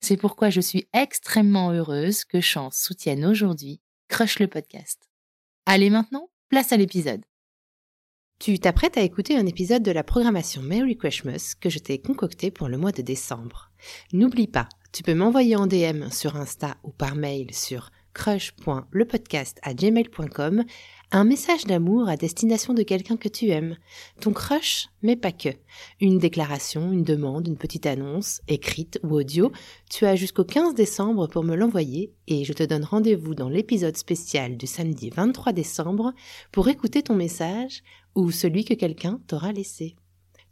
C'est pourquoi je suis extrêmement heureuse que Chance soutienne aujourd'hui Crush le podcast. Allez maintenant, place à l'épisode. Tu t'apprêtes à écouter un épisode de la programmation Merry Christmas que je t'ai concocté pour le mois de décembre. N'oublie pas, tu peux m'envoyer en DM sur Insta ou par mail sur crush.lepodcast@gmail.com un message d'amour à destination de quelqu'un que tu aimes. Ton crush, mais pas que. Une déclaration, une demande, une petite annonce, écrite ou audio. Tu as jusqu'au 15 décembre pour me l'envoyer et je te donne rendez-vous dans l'épisode spécial du samedi 23 décembre pour écouter ton message ou celui que quelqu'un t'aura laissé.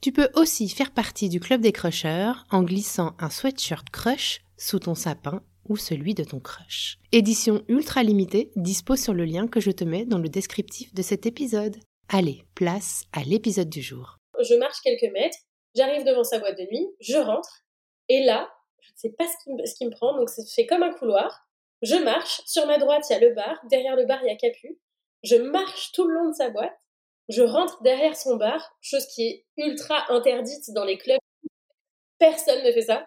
Tu peux aussi faire partie du club des crushers en glissant un sweatshirt crush sous ton sapin ou celui de ton crush. Édition ultra limitée, dispo sur le lien que je te mets dans le descriptif de cet épisode. Allez, place à l'épisode du jour. Je marche quelques mètres, j'arrive devant sa boîte de nuit, je rentre, et là, je ne sais pas ce qui, me, prend, donc c'est fait comme un couloir. Je marche, sur ma droite il y a le bar, derrière le bar il y a Capu. Je marche tout le long de sa boîte, je rentre derrière son bar, chose qui est ultra interdite dans les clubs. Personne ne fait ça.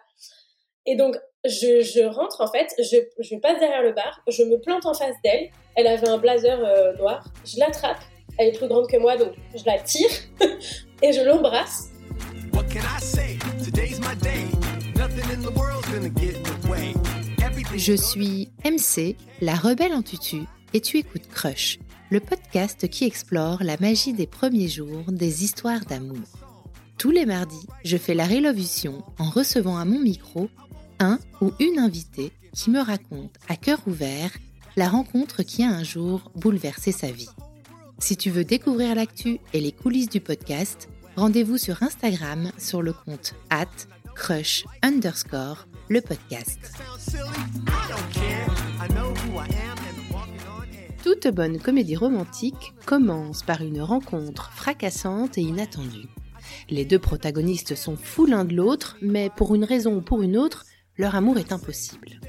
Et donc, je, rentre en fait, je, je, passe derrière le bar, je me plante en face d'elle. Elle avait un blazer euh, noir. Je l'attrape. Elle est plus grande que moi, donc je la tire et je l'embrasse. Je suis MC, la rebelle en tutu, et tu écoutes Crush, le podcast qui explore la magie des premiers jours des histoires d'amour. Tous les mardis, je fais la révolution en recevant à mon micro un ou une invitée qui me raconte à cœur ouvert la rencontre qui a un jour bouleversé sa vie. Si tu veux découvrir l'actu et les coulisses du podcast, rendez-vous sur Instagram sur le compte at crush underscore le podcast. Toute bonne comédie romantique commence par une rencontre fracassante et inattendue. Les deux protagonistes sont fous l'un de l'autre, mais pour une raison ou pour une autre, leur amour est impossible.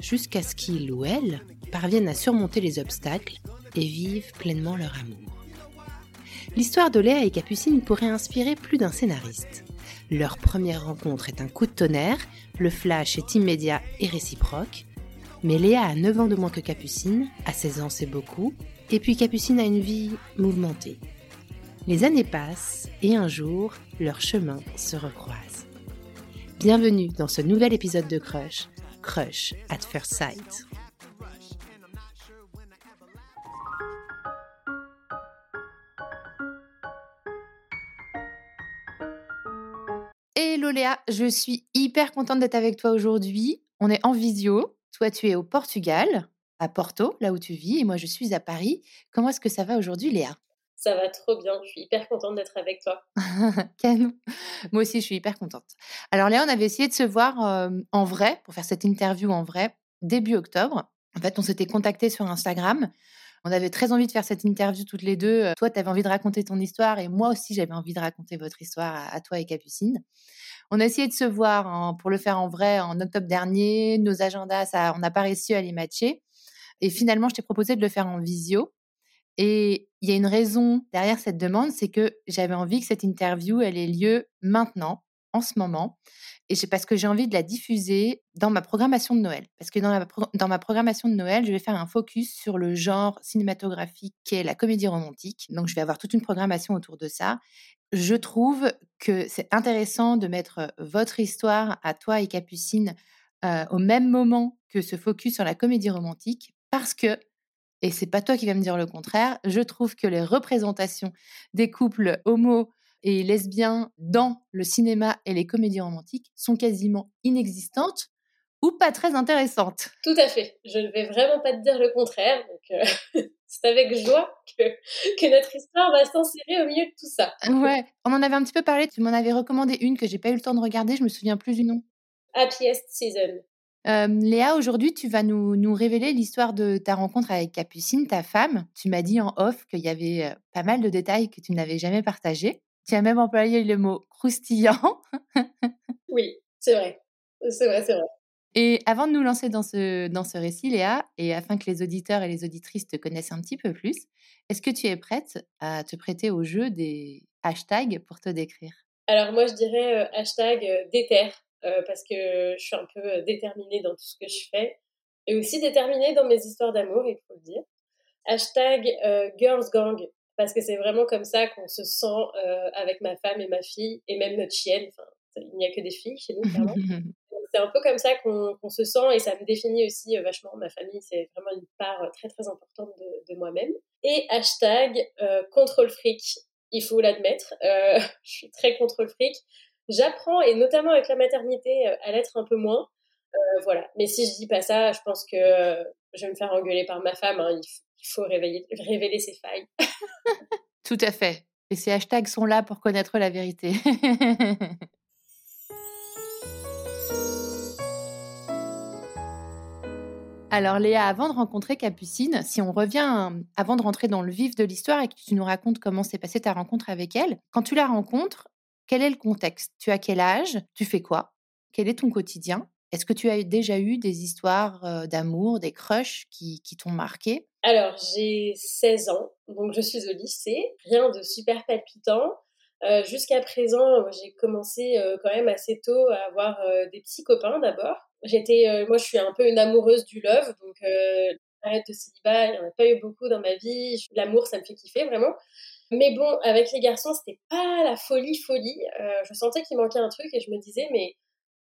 Jusqu'à ce qu'ils ou elles parviennent à surmonter les obstacles et vivent pleinement leur amour. L'histoire de Léa et Capucine pourrait inspirer plus d'un scénariste. Leur première rencontre est un coup de tonnerre, le flash est immédiat et réciproque, mais Léa a 9 ans de moins que Capucine, à 16 ans c'est beaucoup, et puis Capucine a une vie mouvementée. Les années passent et un jour, leurs chemins se recroisent. Bienvenue dans ce nouvel épisode de Crush, Crush at First Sight. Hello Léa, je suis hyper contente d'être avec toi aujourd'hui. On est en visio. Toi, tu es au Portugal, à Porto, là où tu vis, et moi, je suis à Paris. Comment est-ce que ça va aujourd'hui, Léa? Ça va trop bien. Je suis hyper contente d'être avec toi. Canon. Moi aussi, je suis hyper contente. Alors Léa, on avait essayé de se voir en vrai, pour faire cette interview en vrai, début octobre. En fait, on s'était contacté sur Instagram. On avait très envie de faire cette interview toutes les deux. Toi, tu avais envie de raconter ton histoire et moi aussi, j'avais envie de raconter votre histoire à, toi et Capucine. On a essayé de se voir pour le faire en vrai en octobre dernier. Nos agendas, ça, on n'a pas réussi à les matcher. Et finalement, je t'ai proposé de le faire en visio. Et il y a une raison derrière cette demande, c'est que j'avais envie que cette interview, elle ait lieu maintenant, en ce moment. Et c'est parce que j'ai envie de la diffuser dans ma programmation de Noël. Parce que dans, dans ma programmation de Noël, je vais faire un focus sur le genre cinématographique qui est la comédie romantique. Donc, je vais avoir toute une programmation autour de ça. Je trouve que c'est intéressant de mettre votre histoire à toi et Capucine au même moment que ce focus sur la comédie romantique parce que et c'est pas toi qui vas me dire le contraire, je trouve que les représentations des couples homo et lesbiens dans le cinéma et les comédies romantiques sont quasiment inexistantes ou pas très intéressantes. Tout à fait. Je ne vais vraiment pas te dire le contraire. Donc, euh, c'est avec joie que, que notre histoire va s'insérer au milieu de tout ça. Ouais, on en avait un petit peu parlé. Tu m'en avais recommandé une que j'ai pas eu le temps de regarder. Je me souviens plus du nom. Happiest Season. Léa, aujourd'hui, tu vas nous, nous révéler l'histoire de ta rencontre avec Capucine, ta femme. Tu m'as dit en off qu'il y avait pas mal de détails que tu n'avais jamais partagés. Tu as même employé le mot croustillant. oui, c'est vrai. C'est vrai, c'est vrai. Et avant de nous lancer dans ce, dans ce récit, Léa, et afin que les auditeurs et les auditrices te connaissent un petit peu plus, est-ce que tu es prête à te prêter au jeu des hashtags pour te décrire? Alors moi, je dirais hashtag déter euh, parce que je suis un peu euh, déterminée dans tout ce que je fais et aussi déterminée dans mes histoires d'amour, il faut le dire. Hashtag euh, Girls Gang, parce que c'est vraiment comme ça qu'on se sent avec ma femme et ma fille et même notre chienne. Enfin, il n'y a que des filles chez nous, clairement. c'est un peu comme ça qu'on se sent et ça me définit aussi vachement. Ma famille, c'est vraiment une part très très importante de, de moi-même. Et hashtag contrôle fric, il faut l'admettre. je suis très contrôle fric j'apprends, et notamment avec la maternité, euh, à l'être un peu moins. Euh, voilà. Mais si je dis pas ça, je pense que euh, je vais me faire engueuler par ma femme. Hein. Il, faut révéler, révéler ses failles. Tout à fait. Et ces hashtags sont là pour connaître la vérité. Alors Léa, avant de rencontrer Capucine, si on revient avant de rentrer dans le vif de l'histoire et que tu nous racontes comment s'est passée ta rencontre avec elle, quand tu la rencontres, quel est le contexte? Tu as quel âge? Tu fais quoi? Quel est ton quotidien? Est-ce que tu as déjà eu des histoires d'amour, des crushs qui, t'ont marqué? Alors, j'ai 16 ans, donc je suis au lycée. Rien de super palpitant. Jusqu'à présent, j'ai commencé quand même assez tôt à avoir des petits copains d'abord. J'étais, moi, je suis un peu une amoureuse du love, donc arrête de célibat, il n'y en a pas eu beaucoup dans ma vie. L'amour, ça me fait kiffer vraiment. Mais bon, avec les garçons, c'était pas la folie, folie. Euh, je sentais qu'il manquait un truc et je me disais, mais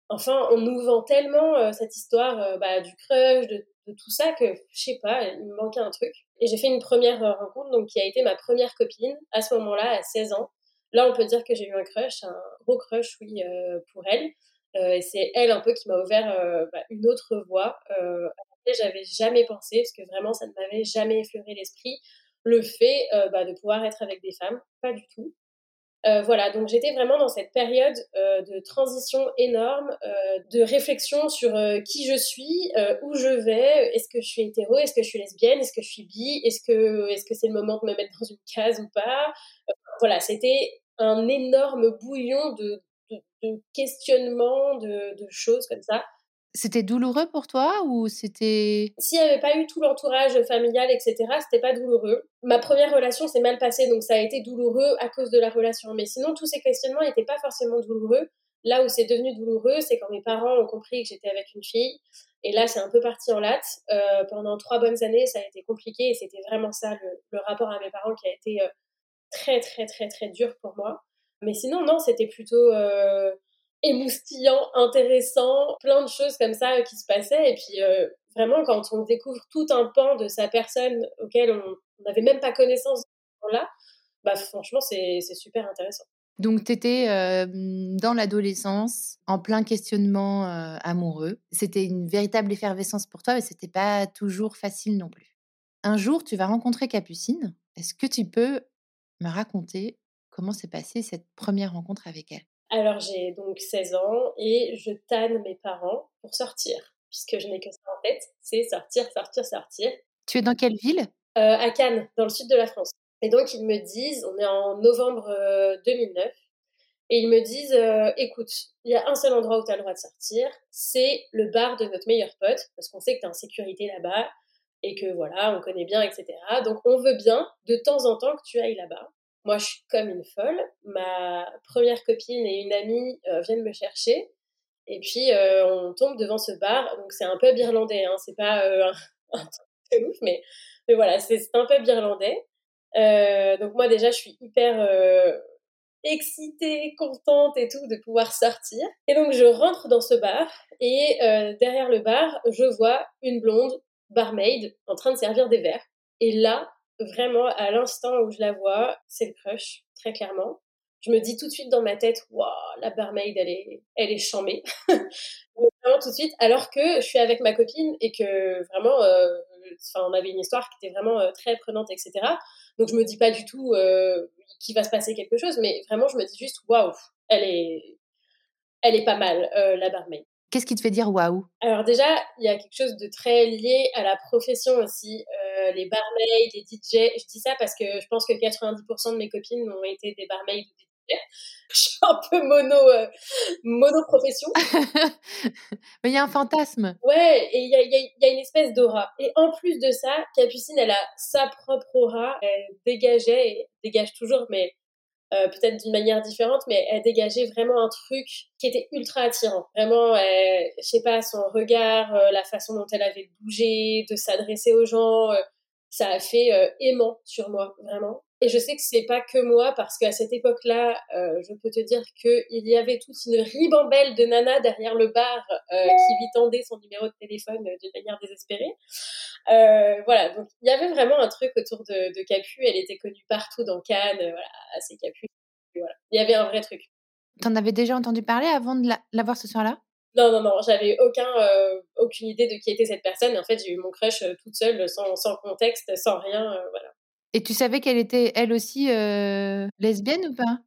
enfin, on nous vend tellement euh, cette histoire euh, bah, du crush, de, tout ça, que je sais pas, il me manquait un truc. Et j'ai fait une première rencontre, donc qui a été ma première copine à ce moment-là, à 16 ans. Là, on peut dire que j'ai eu un crush, un gros crush, oui, pour elle. et c'est elle un peu qui m'a ouvert bah, une autre voie. Euh, j'avais jamais pensé, parce que vraiment, ça ne m'avait jamais effleuré l'esprit le fait euh, bah, de pouvoir être avec des femmes, pas du tout. Euh, voilà, donc j'étais vraiment dans cette période euh, de transition énorme, de réflexion sur qui je suis, où je vais, est-ce que je suis hétéro, est-ce que je suis lesbienne, est-ce que je suis bi, est-ce que est-ce c'est le moment de me mettre dans une case ou pas? voilà, c'était un énorme bouillon de, de, questionnements, de, de, choses comme ça. C'était douloureux pour toi ou c'était... S'il n'y avait pas eu tout l'entourage familial, etc., c'était pas douloureux. Ma première relation s'est mal passée, donc ça a été douloureux à cause de la relation. Mais sinon, tous ces questionnements n'étaient pas forcément douloureux. Là où c'est devenu douloureux, c'est quand mes parents ont compris que j'étais avec une fille. Et là, c'est un peu parti en latte. Euh, pendant trois bonnes années, ça a été compliqué et c'était vraiment ça, le, rapport à mes parents qui a été euh, très, très, très, très dur pour moi. Mais sinon, non, c'était plutôt... Euh, émoustillant, intéressant, plein de choses comme ça euh, qui se passaient. Et puis euh, vraiment, quand on découvre tout un pan de sa personne auquel on n'avait même pas connaissance là, bah franchement, c'est super intéressant. Donc, tu étais euh, dans l'adolescence, en plein questionnement amoureux. C'était une véritable effervescence pour toi, mais c'était pas toujours facile non plus. Un jour, tu vas rencontrer Capucine. Est-ce que tu peux me raconter comment s'est passée cette première rencontre avec elle? Alors j'ai donc 16 ans et je tanne mes parents pour sortir, puisque je n'ai que ça en tête, c'est sortir, sortir, sortir. Tu es dans quelle ville? Euh, À Cannes, dans le sud de la France. Et donc ils me disent, on est en novembre 2009, euh, et ils me disent, euh, écoute, il y a un seul endroit où tu as le droit de sortir, c'est le bar de notre meilleur pote, parce qu'on sait que tu es en sécurité là-bas, et que voilà, on connaît bien, etc. Donc on veut bien de temps en temps que tu ailles là-bas. Moi, je suis comme une folle. Ma première copine et une amie euh, viennent me chercher. Et puis, euh, on tombe devant ce bar. Donc, c'est un pub irlandais. Hein. C'est pas euh, un, truc de ouf, mais, mais voilà, c'est un pub irlandais. donc, moi, déjà, je suis hyper excitée, contente et tout de pouvoir sortir. Et donc, je rentre dans ce bar. Et derrière le bar, je vois une blonde barmaid en train de servir des verres. Et là, vraiment, à l'instant où je la vois, c'est le crush, très clairement. Je me dis tout de suite dans ma tête, waouh, la barmaid, elle est, elle est chambée. vraiment tout de suite, alors que je suis avec ma copine et que vraiment, euh, on avait une histoire qui était vraiment euh, très prenante, etc. Donc je me dis pas du tout euh, qu'il va se passer quelque chose, mais vraiment, je me dis juste, waouh, elle est, elle est pas mal, la barmaid. Qu'est-ce qui te fait dire waouh? Alors déjà, il y a quelque chose de très lié à la profession aussi. Euh, les barmaids, les DJ, je dis ça parce que je pense que 90% de mes copines ont été des barmaids ou des DJ. Je suis un peu mono, euh, mono profession. Mais il y a un fantasme. Ouais, et il y a, y a, une espèce d'aura. Et en plus de ça, Capucine, elle a sa propre aura. Elle dégageait, et dégage toujours, mais euh, peut-être d'une manière différente, mais elle dégageait vraiment un truc qui était ultra attirant. Vraiment, je sais pas, son regard, euh, la façon dont elle avait bougé, de s'adresser aux gens, euh, ça a fait aimant sur moi, vraiment. Et je sais que c'est pas que moi, parce qu'à cette époque-là, euh, je peux te dire qu'il y avait toute une ribambelle de nanas derrière le bar euh, qui lui tendait son numéro de téléphone euh, d'une manière désespérée. Euh, voilà, donc il y avait vraiment un truc autour de, Capu. Elle était connue partout dans Cannes, voilà, c'est Capu. Il y avait un vrai truc. T'en avais déjà entendu parler avant de la, voir ce soir-là? Non, non, non, j'avais aucun, aucune idée de qui était cette personne. Et en fait, j'ai eu mon crush toute seule, sans, sans contexte, sans rien. voilà. Et tu savais qu'elle était elle aussi euh, lesbienne ou pas?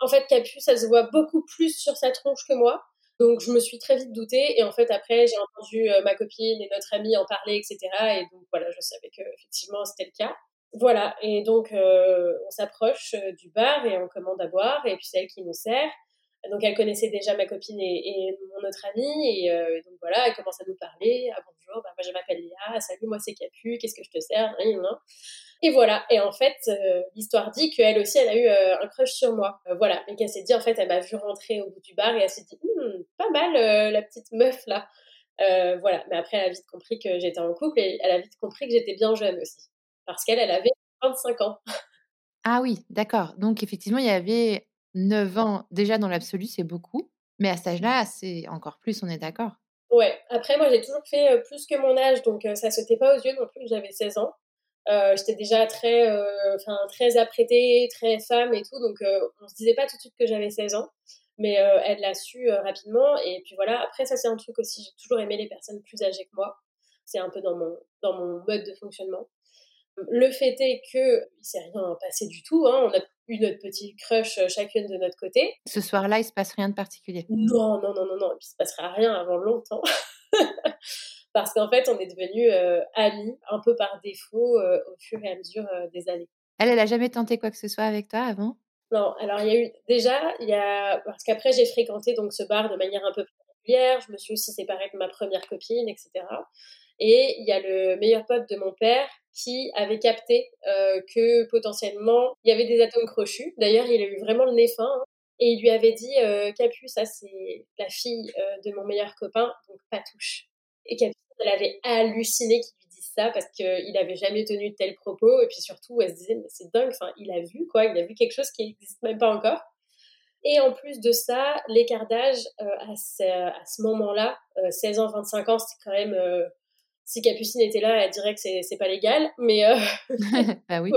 En fait, Capu, ça se voit beaucoup plus sur sa tronche que moi. Donc je me suis très vite doutée et en fait après j'ai entendu euh, ma copine et notre amie en parler etc et donc voilà je savais que effectivement c'était le cas voilà et donc euh, on s'approche du bar et on commande à boire et puis c'est elle qui nous sert donc elle connaissait déjà ma copine et, mon autre amie et donc voilà elle commence à nous parler ah bonjour bah, moi je m'appelle Léa salut moi c'est Capu qu'est-ce que je te sers et voilà. Et en fait, euh, l'histoire dit qu'elle aussi, elle a eu euh, un crush sur moi. Euh, voilà. Mais qu'elle s'est dit, en fait, elle m'a vu rentrer au bout du bar et elle s'est dit, hmm, pas mal la petite meuf là. voilà. Mais après, elle a vite compris que j'étais en couple et elle a vite compris que j'étais bien jeune aussi. Parce qu'elle, elle avait 25 ans. ah oui, d'accord. Donc effectivement, il y avait 9 ans déjà dans l'absolu, c'est beaucoup. Mais à cet âge-là, c'est encore plus, on est d'accord. Ouais. Après, moi, j'ai toujours fait plus que mon âge, donc ça sautait pas aux yeux non plus j'avais 16 ans. Euh, j'étais déjà très, euh, très apprêtée, très femme et tout, donc euh, on se disait pas tout de suite que j'avais 16 ans, mais elle l'a su rapidement. Et puis voilà, après ça c'est un truc aussi, j'ai toujours aimé les personnes plus âgées que moi. C'est un peu dans mon dans mon mode de fonctionnement. Le fait est que il s'est rien passé du tout. Hein. On a eu notre petit crush chacune de notre côté. Ce soir-là, il se passe rien de particulier. Non, non, non, non, non. Il se passera rien avant longtemps. parce qu'en fait, on est devenus euh, amis un peu par défaut euh, au fur et à mesure euh, des années. Elle, elle a jamais tenté quoi que ce soit avec toi avant? Non, alors il y a eu déjà, il y a parce qu'après j'ai fréquenté donc ce bar de manière un peu plus régulière. Je me suis aussi séparée de ma première copine, etc. Et il y a le meilleur pote de mon père qui avait capté que potentiellement il y avait des atomes crochus. D'ailleurs, il a eu vraiment le nez fin. Hein. et il lui avait dit Capu, ça c'est la fille de mon meilleur copain, donc pas touche. Et Capucine, elle avait halluciné qu'il lui dise ça parce qu'il n'avait jamais tenu de tels propos. Et puis surtout, elle se disait, mais c'est dingue, enfin, il a vu quoi, il a vu quelque chose qui n'existe même pas encore. Et en plus de ça, l'écart d'âge, euh, à ce, moment-là, 16 euh, ans, 25 ans, c'était quand même. Euh, si Capucine était là, elle dirait que c'est pas légal, mais. bah oui.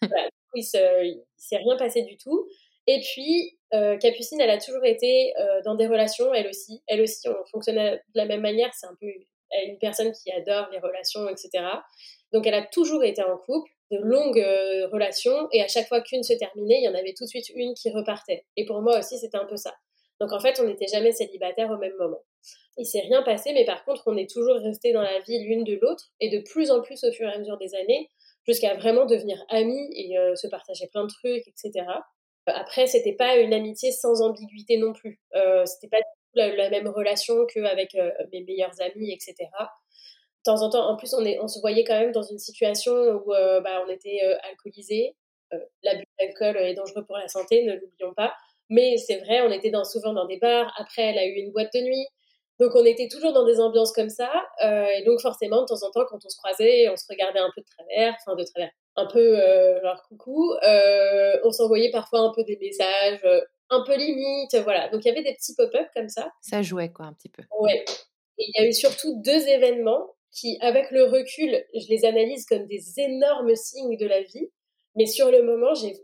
voilà, il ne s'est rien passé du tout. Et puis, euh, Capucine, elle a toujours été euh, dans des relations, elle aussi. Elle aussi, on fonctionne de la même manière. C'est un peu une personne qui adore les relations, etc. Donc, elle a toujours été en couple, de longues euh, relations, et à chaque fois qu'une se terminait, il y en avait tout de suite une qui repartait. Et pour moi aussi, c'était un peu ça. Donc, en fait, on n'était jamais célibataires au même moment. Il s'est rien passé, mais par contre, on est toujours resté dans la vie l'une de l'autre, et de plus en plus au fur et à mesure des années, jusqu'à vraiment devenir amis et se partager plein de trucs, etc. Après, c'était pas une amitié sans ambiguïté non plus. Euh, c'était pas la, la, même relation qu'avec euh, mes meilleurs amis, etc. temps en temps, en plus, on, est, on se voyait quand même dans une situation où bah, on était alcoolisé. L'abus d'alcool est dangereux pour la santé, ne l'oublions pas. Mais c'est vrai, on était dans, souvent dans des bars. Après, elle a eu une boîte de nuit. Donc, on était toujours dans des ambiances comme ça. Euh, et donc, forcément, de temps en temps, quand on se croisait, on se regardait un peu de travers, enfin, de travers, un peu euh, genre coucou. Euh, on s'envoyait parfois un peu des messages, un peu limite, voilà. Donc, il y avait des petits pop-up comme ça. Ça jouait, quoi, un petit peu. Ouais. Et il y a eu surtout deux événements qui, avec le recul, je les analyse comme des énormes signes de la vie. Mais sur le moment, j'ai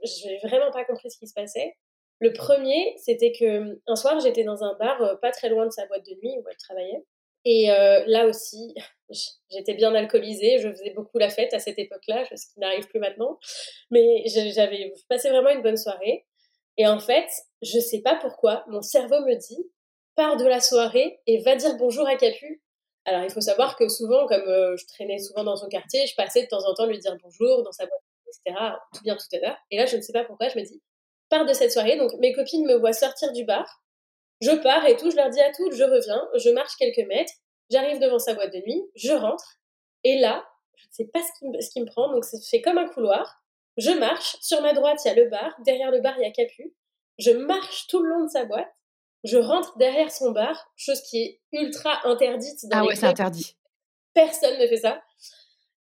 vraiment pas compris ce qui se passait. Le premier, c'était que un soir, j'étais dans un bar euh, pas très loin de sa boîte de nuit où elle travaillait. Et euh, là aussi, j'étais bien alcoolisée, je faisais beaucoup la fête à cette époque-là, ce qui n'arrive plus maintenant. Mais j'avais passé vraiment une bonne soirée. Et en fait, je sais pas pourquoi, mon cerveau me dit pars de la soirée et va dire bonjour à Capu. Alors il faut savoir que souvent, comme euh, je traînais souvent dans son quartier, je passais de temps en temps lui dire bonjour dans sa boîte, etc. Tout bien, tout à l'heure. Et là, je ne sais pas pourquoi, je me dis pars de cette soirée. Donc mes copines me voient sortir du bar. Je pars et tout, je leur dis à toutes, je reviens, je marche quelques mètres, j'arrive devant sa boîte de nuit, je rentre. Et là, je ne sais pas ce qui, me, ce qui me prend, donc c'est fait comme un couloir. Je marche, sur ma droite, il y a le bar, derrière le bar, il y a Capu. Je marche tout le long de sa boîte, je rentre derrière son bar, chose qui est ultra interdite dans ah ouais, c'est interdit. Personne ne fait ça.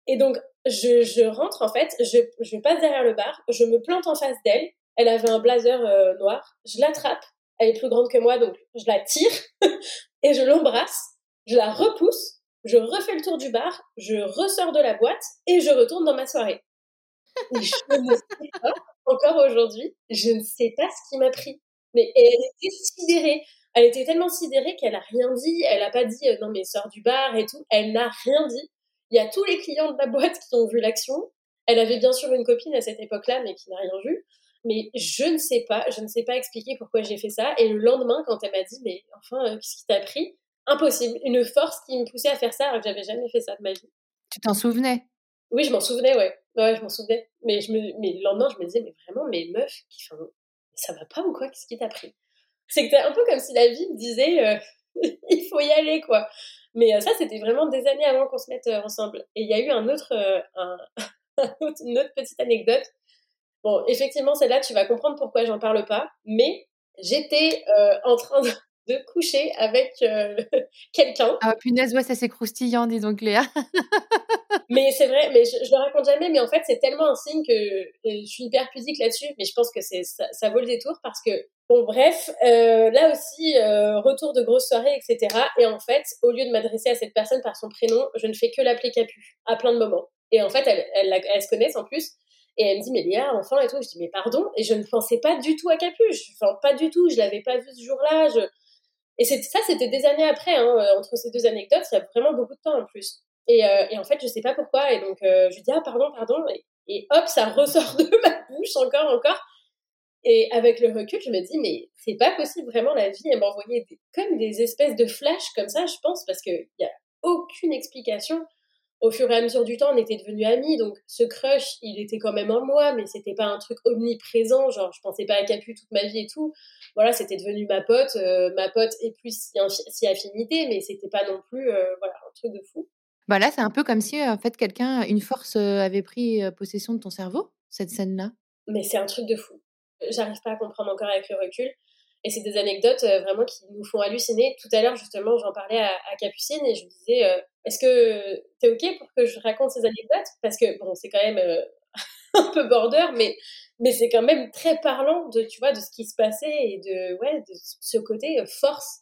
Et donc, je, je rentre, en fait, je, je passe derrière le bar, je me plante en face d'elle, elle avait un blazer euh, noir. Je l'attrape. Elle est plus grande que moi, donc je la tire et je l'embrasse. Je la repousse. Je refais le tour du bar. Je ressors de la boîte et je retourne dans ma soirée. je ne sais pas, encore aujourd'hui, je ne sais pas ce qui m'a pris. Mais elle était sidérée. Elle était tellement sidérée qu'elle a rien dit. Elle n'a pas dit euh, non mais sors du bar et tout. Elle n'a rien dit. Il y a tous les clients de la boîte qui ont vu l'action. Elle avait bien sûr une copine à cette époque-là, mais qui n'a rien vu. Mais je ne sais pas, je ne sais pas expliquer pourquoi j'ai fait ça. Et le lendemain, quand elle m'a dit, mais enfin, euh, qu'est-ce qui t'a pris? Impossible. Une force qui me poussait à faire ça alors que j'avais jamais fait ça de ma vie. Tu t'en souvenais? Oui, je m'en souvenais, ouais. Ouais, je m'en souvenais. Mais, je me, mais le lendemain, je me disais, mais vraiment, mes meufs, qui, enfin, ça va pas ou quoi? Qu'est-ce qui t'a pris? C'est que un peu comme si la vie me disait, euh, il faut y aller, quoi. Mais euh, ça, c'était vraiment des années avant qu'on se mette ensemble. Et il y a eu un autre, un, une autre petite anecdote Bon, effectivement, celle-là, tu vas comprendre pourquoi j'en parle pas, mais j'étais euh, en train de, coucher avec euh, quelqu'un. Ah, punaise, ouais, ça c'est croustillant, disons, Léa. mais c'est vrai, mais je, je, le raconte jamais, mais en fait, c'est tellement un signe que je suis hyper pudique là-dessus, mais je pense que c'est ça, ça, vaut le détour parce que, bon, bref, euh, là aussi, retour de grosse soirée, etc. Et en fait, au lieu de m'adresser à cette personne par son prénom, je ne fais que l'appeler Capu à plein de moments. Et en fait, elles, elles, elles se connaissent en plus. Et elle me dit, mais Léa, enfin, et tout. Je dis, mais pardon. Et je ne pensais pas du tout à Capuche. Enfin, pas du tout. Je l'avais pas vu ce jour-là. Et ça, c'était des années après. Hein, euh, entre ces deux anecdotes, il y a vraiment beaucoup de temps en plus. Et, euh, et en fait, je sais pas pourquoi. Et donc, euh, je lui dis, ah, pardon, pardon. Et, hop, ça ressort de ma bouche encore, encore. Et avec le recul, je me dis, mais c'est pas possible, vraiment, la vie, elle m'envoyait comme des espèces de flashs comme ça, je pense, parce qu'il n'y a aucune explication au fur et à mesure du temps, on était devenus amis, donc ce crush, il était quand même en moi, mais c'était pas un truc omniprésent, genre je pensais pas à Capu toute ma vie et tout. Voilà, c'était devenu ma pote, euh, ma pote et plus si, affinité, mais c'était pas non plus euh, voilà un truc de fou. Bah là, c'est un peu comme si en fait quelqu'un, une force euh, avait pris possession de ton cerveau, cette scène-là. Mais c'est un truc de fou. J'arrive pas à comprendre encore avec le recul. Et c'est des anecdotes vraiment qui nous font halluciner. Tout à l'heure, justement, j'en parlais à, Capucine et je me disais, est-ce que tu es OK pour que je raconte ces anecdotes? Parce que, bon, c'est quand même euh, un peu border, mais, mais c'est quand même très parlant de, tu vois, de ce qui se passait et de, ouais, de ce côté euh, force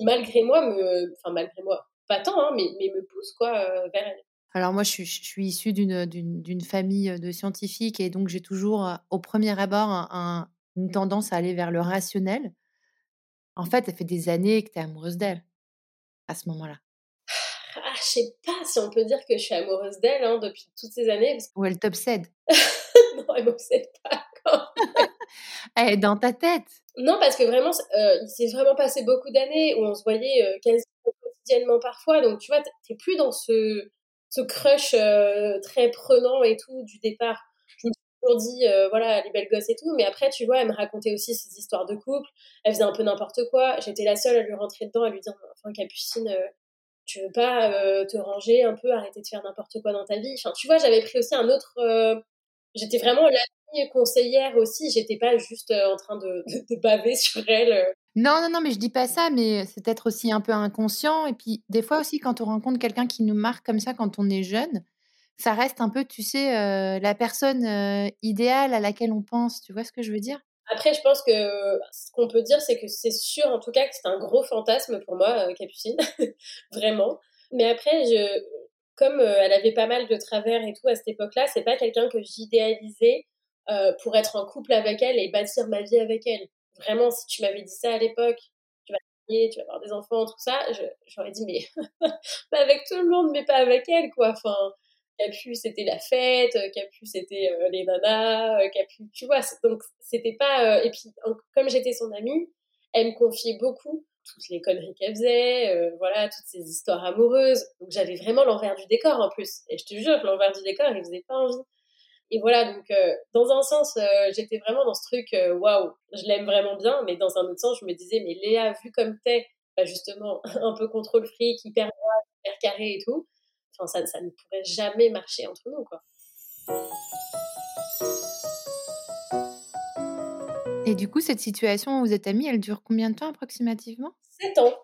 malgré moi, me. Enfin, malgré moi, pas tant, hein, mais, mais me pousse, quoi, euh, vers elle. Alors moi, je suis, je suis issue d'une famille de scientifiques et donc j'ai toujours, au premier abord, un, une tendance à aller vers le rationnel. En fait, ça fait des années que tu es amoureuse d'elle à ce moment-là ah, je sais pas si on peut dire que je suis amoureuse d'elle hein, depuis toutes ces années. Ou elle t'obsède Non, elle m'obsède pas. elle est dans ta tête. Non, parce que vraiment, euh, il s'est vraiment passé beaucoup d'années où on se voyait euh, quasiment quotidiennement parfois. Donc, tu vois, t'es plus dans ce, ce crush euh, très prenant et tout du départ. Toujours dit, voilà, les belles gosses et tout. Mais après, tu vois, elle me racontait aussi ses histoires de couple. Elle faisait un peu n'importe quoi. J'étais la seule à lui rentrer dedans, à lui dire, enfin, Capucine tu veux pas te ranger un peu, arrêter de faire n'importe quoi dans ta vie? Enfin, tu vois, j'avais pris aussi un autre. J'étais vraiment la conseillère aussi. J'étais pas juste en train de, de, baver sur elle. Non, non, non, mais je dis pas ça, mais c'est peut-être aussi un peu inconscient. Et puis, des fois aussi, quand on rencontre quelqu'un qui nous marque comme ça quand on est jeune, ça reste un peu, tu sais, la personne idéale à laquelle on pense. Tu vois ce que je veux dire? Après, je pense que ce qu'on peut dire, c'est que c'est sûr, en tout cas, que c'est un gros fantasme pour moi, Capucine, vraiment. Mais après, je, comme elle avait pas mal de travers et tout à cette époque-là, c'est pas quelqu'un que j'idéalisais pour être en couple avec elle et bâtir ma vie avec elle. Vraiment, si tu m'avais dit ça à l'époque, tu vas tu vas avoir des enfants, tout ça, j'aurais dit, mais avec tout le monde, mais pas avec elle, quoi. Enfin, Capu, c'était la fête, Capu, c'était euh, les nanas, euh, Capu, tu vois. Donc, c'était pas. Euh, et puis, comme j'étais son amie, elle me confiait beaucoup toutes les conneries qu'elle faisait, voilà, toutes ces histoires amoureuses. Donc, j'avais vraiment l'envers du décor en plus. Et je te jure, l'envers du décor, il faisait pas envie. Et voilà, donc, dans un sens, j'étais vraiment dans ce truc, waouh, je l'aime vraiment bien, mais dans un autre sens, je me disais, mais Léa, vu comme t'es, bah justement, un peu contrôle fric, hyper hyper carré et tout, Enfin, ça, ne pourrait jamais marcher entre nous, quoi. Et du coup, cette situation où vous êtes amis, elle dure combien de temps approximativement? Sept ans.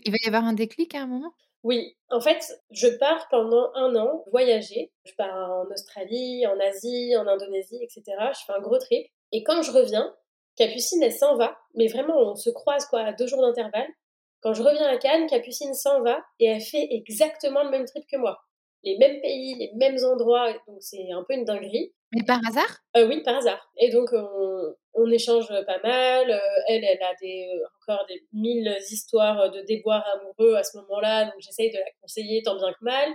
Il va y avoir un déclic à un moment? Oui, en fait, je pars pendant un an voyager. Je pars en Australie, en Asie, en Indonésie, etc. Je fais un gros trip. Et quand je reviens, Capucine, elle s'en va. Mais vraiment, on se croise quoi à deux jours d'intervalle. Quand je reviens à Cannes, Capucine s'en va et elle fait exactement le même trip que moi. Les mêmes pays, les mêmes endroits, donc c'est un peu une dinguerie. Mais par hasard? Euh, Oui, par hasard. Et donc on, échange pas mal. Euh, elle, elle a des, euh, encore des mille histoires de déboires amoureux à ce moment-là, donc j'essaye de la conseiller tant bien que mal.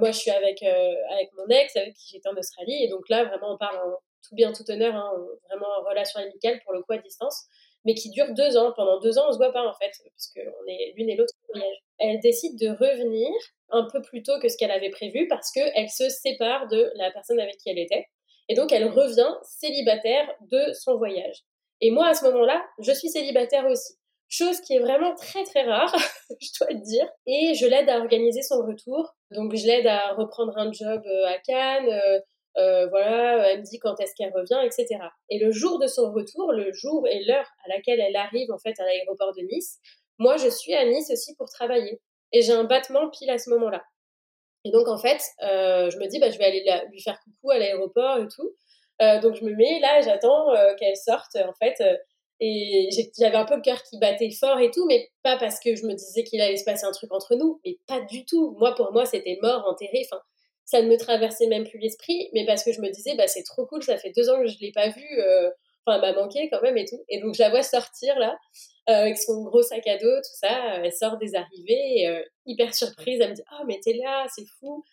moi, je suis avec, avec mon ex, avec qui j'étais en Australie, et donc là, vraiment, on parle en tout bien, tout honneur, hein, vraiment en relation amicale, pour le coup, à distance mais qui dure deux ans. Pendant deux ans, on se voit pas en fait, parce qu'on est l'une et l'autre en voyage. Elle décide de revenir un peu plus tôt que ce qu'elle avait prévu parce qu'elle se sépare de la personne avec qui elle était. Et donc, elle revient célibataire de son voyage. Et moi, à ce moment-là, je suis célibataire aussi. Chose qui est vraiment très très rare, je dois te dire. Et je l'aide à organiser son retour. Donc, je l'aide à reprendre un job euh, à Cannes, euh, euh, voilà, elle me dit quand est-ce qu'elle revient, etc. Et le jour de son retour, le jour et l'heure à laquelle elle arrive en fait à l'aéroport de Nice, moi je suis à Nice aussi pour travailler. Et j'ai un battement pile à ce moment-là. Et donc en fait, euh, je me dis bah je vais aller lui faire coucou à l'aéroport et tout. Euh, donc je me mets là, j'attends qu'elle sorte en fait. et j'avais un peu le cœur qui battait fort et tout, mais pas parce que je me disais qu'il allait se passer un truc entre nous, mais pas du tout. Moi, pour moi, c'était mort, enterré. Enfin, ça ne me traversait même plus l'esprit, mais parce que je me disais, bah, c'est trop cool, ça fait deux ans que je ne l'ai pas vue, euh, enfin, elle m'a manqué quand même et tout. Et donc, je la vois sortir là, euh, avec son gros sac à dos, tout ça, elle sort des arrivées, euh, hyper surprise, elle me dit, oh, mais t'es là, c'est fou.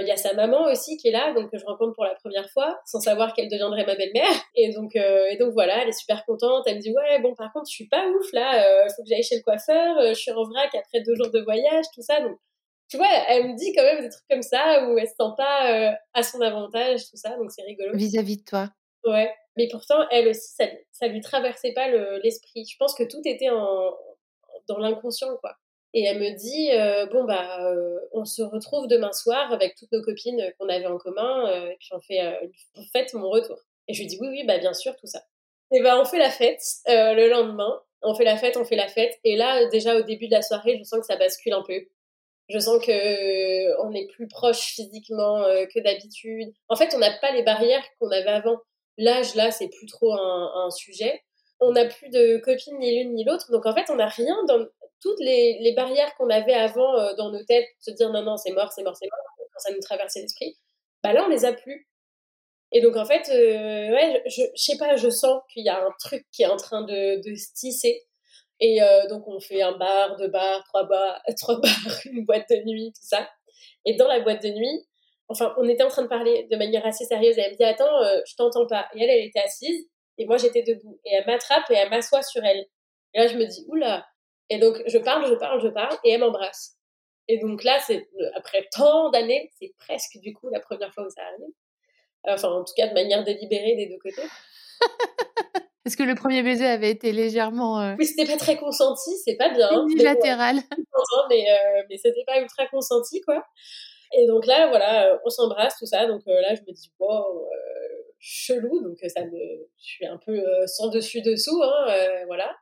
Il y a sa maman aussi qui est là, donc que je rencontre pour la première fois, sans savoir qu'elle deviendrait ma belle-mère. Et donc, et donc voilà, elle est super contente. Elle me dit ouais, bon par contre, je suis pas ouf là. Il faut que j'aille chez le coiffeur. je suis en vrac après deux jours de voyage, tout ça. Donc tu vois, elle me dit quand même des trucs comme ça où elle se sent pas euh, à son avantage, tout ça, donc c'est rigolo. Vis-à-vis de toi. Ouais, mais pourtant, elle aussi, ça, ça lui traversait pas l'esprit. je pense que tout était en, dans l'inconscient, quoi. Et elle me dit, euh, bon, bah, euh, on se retrouve demain soir avec toutes nos copines qu'on avait en commun, et puis on fait, on fête mon retour. Et je lui dis, oui, oui, bah, bien sûr, tout ça. Et bah, on fait la fête le lendemain. On fait la fête, on fait la fête. Et là, déjà, au début de la soirée, je sens que ça bascule un peu. Je sens que euh, on est plus proche physiquement euh, que d'habitude. En fait, on n'a pas les barrières qu'on avait avant. L'âge, là, c'est plus trop un, sujet. On n'a plus de copines ni l'une ni l'autre. Donc, en fait, on n'a rien dans toutes les, barrières qu'on avait avant euh, dans nos têtes. Se dire non, non, c'est mort, c'est mort, c'est mort. Quand ça nous traversait l'esprit. Bah là, on les a plus. Et donc, en fait, ouais, je, je, sais pas, je sens qu'il y a un truc qui est en train de, de se tisser. Et euh, donc, on fait un bar, deux bars, trois bars, trois bars, une boîte de nuit, tout ça. Et dans la boîte de nuit, enfin, on était en train de parler de manière assez sérieuse. Elle me dit, attends, euh, je t'entends pas. Et elle, elle était assise. Et moi, j'étais debout. Et elle m'attrape et elle m'assoit sur elle. Et là, je me dis, oula. Et donc, je parle, je parle, je parle. Et elle m'embrasse. Et donc là, c'est après tant d'années, c'est presque du coup la première fois où ça arrive. Enfin, en tout cas, de manière délibérée des deux côtés. Est-ce que le premier baiser avait été légèrement. Euh... Oui, c'était pas très consenti, c'est pas bien. Unilatéral. Mais, euh, mais c'était pas ultra consenti, quoi. Et donc là, voilà, on s'embrasse, tout ça. Donc là, je me dis, bon, chelou, donc ça me, je suis un peu sans dessus dessous, hein, voilà.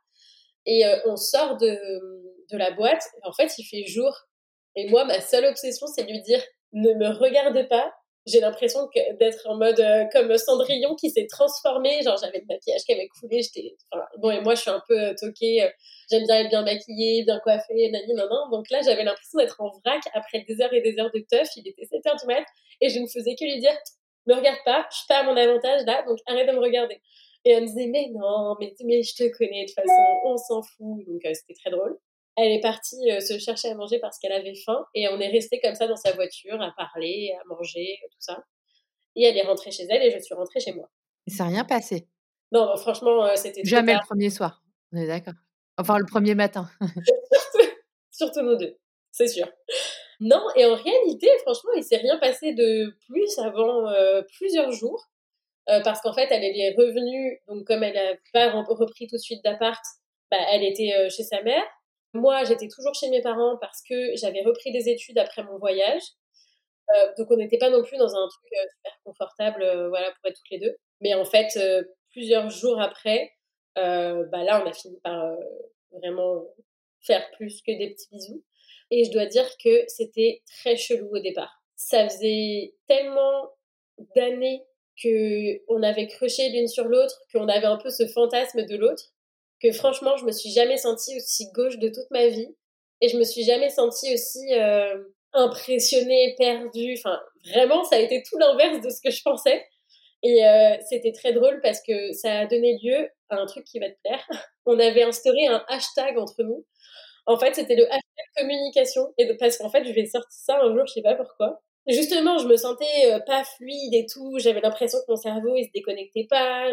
Et on sort de, de la boîte. En fait, il fait jour. Et moi, ma seule obsession, c'est de lui dire, ne me regarde pas, j'ai l'impression d'être en mode euh, comme Cendrillon qui s'est transformé. Genre, j'avais le maquillage qui avait coulé. J'étais, bon, et moi, je suis un peu euh, toquée. Euh, j'aime bien être bien maquillée, bien coiffée, nani, nan, Donc là, j'avais l'impression d'être en vrac après des heures et des heures de teuf. Il était 7 heures du mat et je ne faisais que lui dire, me regarde pas, je suis pas à mon avantage là, donc arrête de me regarder. Et elle me disait, mais non, mais, mais je te connais, de toute façon, on s'en fout. Donc c'était très drôle. Elle est partie se chercher à manger parce qu'elle avait faim et on est resté comme ça dans sa voiture à parler, à manger, tout ça. Et elle est rentrée chez elle et je suis rentrée chez moi. Ça n'a rien passé Non, franchement, c'était Jamais le premier soir, on est d'accord. Enfin, le premier matin. surtout, nous deux, c'est sûr. Non, et en réalité, franchement, il s'est rien passé de plus avant plusieurs jours. parce qu'en fait, elle est revenue, donc comme elle n'a pas repris tout de suite d'appart, bah, elle était chez sa mère. Moi, j'étais toujours chez mes parents parce que j'avais repris des études après mon voyage. Euh, donc, on n'était pas non plus dans un truc euh, super confortable euh, voilà, pour être toutes les deux. Mais en fait, plusieurs jours après, bah là, on a fini par vraiment faire plus que des petits bisous. Et je dois dire que c'était très chelou au départ. Ça faisait tellement d'années qu'on avait crushé l'une sur l'autre, qu'on avait un peu ce fantasme de l'autre, que franchement, je me suis jamais sentie aussi gauche de toute ma vie. Et je me suis jamais sentie aussi euh, impressionnée, perdue. Enfin, vraiment, ça a été tout l'inverse de ce que je pensais. Et euh, c'était très drôle parce que ça a donné lieu à un truc qui va te plaire. On avait instauré un hashtag entre nous. En fait, c'était le hashtag communication. Et parce qu'en fait, je vais sortir ça un jour, je sais pas pourquoi. Justement, je me sentais euh, pas fluide et tout. J'avais l'impression que mon cerveau, il se déconnectait pas.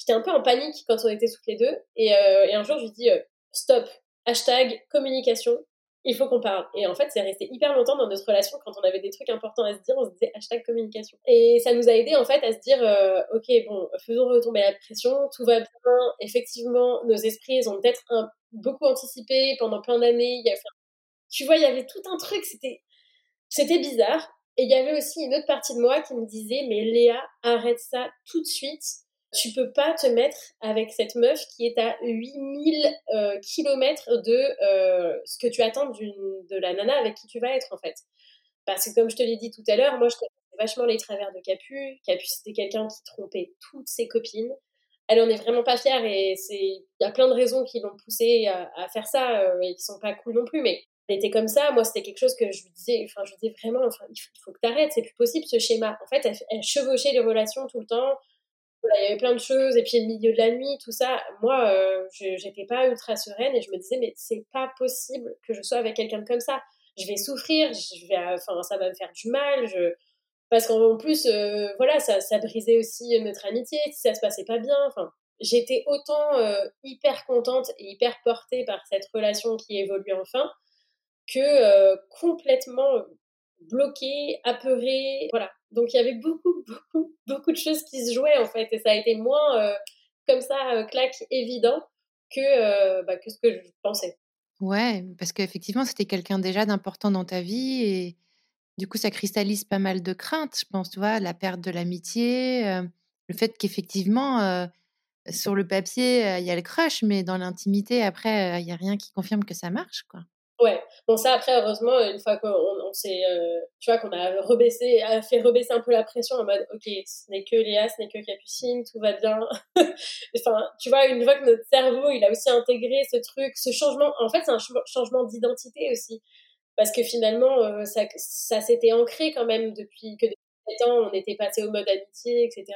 J'étais un peu en panique quand on était toutes les deux. Et, euh, un jour, je lui dis euh, stop, hashtag communication, il faut qu'on parle. Et en fait, c'est resté hyper longtemps dans notre relation quand on avait des trucs importants à se dire, on se disait hashtag communication. Et ça nous a aidé en fait à se dire, euh, ok, bon, faisons retomber la pression, tout va bien. Effectivement, nos esprits, ils ont peut-être beaucoup anticipé pendant plein d'années. Tu vois, il y avait tout un truc, c'était, c'était bizarre. Et il y avait aussi une autre partie de moi qui me disait, mais Léa, arrête ça tout de suite tu peux pas te mettre avec cette meuf qui est à 8000 euh, km de euh, ce que tu attends de la nana avec qui tu vas être en fait. Parce que comme je te l'ai dit tout à l'heure, moi je connais vachement les travers de Capu. Capu c'était quelqu'un qui trompait toutes ses copines. Elle en est vraiment pas fière et c'est il y a plein de raisons qui l'ont poussée à, faire ça euh, et qui sont pas cool non plus. Mais elle était comme ça. Moi c'était quelque chose que je lui disais. Enfin je disais vraiment. Enfin il faut, que tu arrêtes. C'est plus possible ce schéma. En fait elle, elle chevauchait les relations tout le temps il y avait plein de choses, et puis le milieu de la nuit, tout ça. Moi, euh, j'étais pas ultra sereine et je me disais, mais c'est pas possible que je sois avec quelqu'un comme ça. Je vais souffrir, je vais, enfin, ça va me faire du mal. Je... Parce qu'en plus, euh, voilà, ça, ça brisait aussi notre amitié si ça se passait pas bien. Enfin, j'étais autant euh, hyper contente et hyper portée par cette relation qui évolue enfin que complètement bloquée, apeurée. Voilà, donc il y avait beaucoup, beaucoup, beaucoup de choses qui se jouaient en fait, et ça a été moins euh, comme ça, euh, claque, évident que, euh, bah, que ce que je pensais. Ouais, parce qu'effectivement, c'était quelqu'un déjà d'important dans ta vie, et du coup, ça cristallise pas mal de craintes, je pense, tu vois, la perte de l'amitié, le fait qu'effectivement, sur le papier, il y a le crush, mais dans l'intimité, après, il n'y a rien qui confirme que ça marche, quoi. Ouais, bon ça après heureusement une fois qu'on on, s'est, euh, tu vois qu'on a rebaissé, a fait rebaisser un peu la pression en mode ok ce n'est que Léa, ce n'est que Capucine, tout va bien. enfin tu vois une fois que notre cerveau il a aussi intégré ce truc, ce changement, en fait c'est un changement d'identité aussi parce que finalement euh, ça, ça s'était ancré quand même depuis que depuis temps on était passé au mode amitié etc.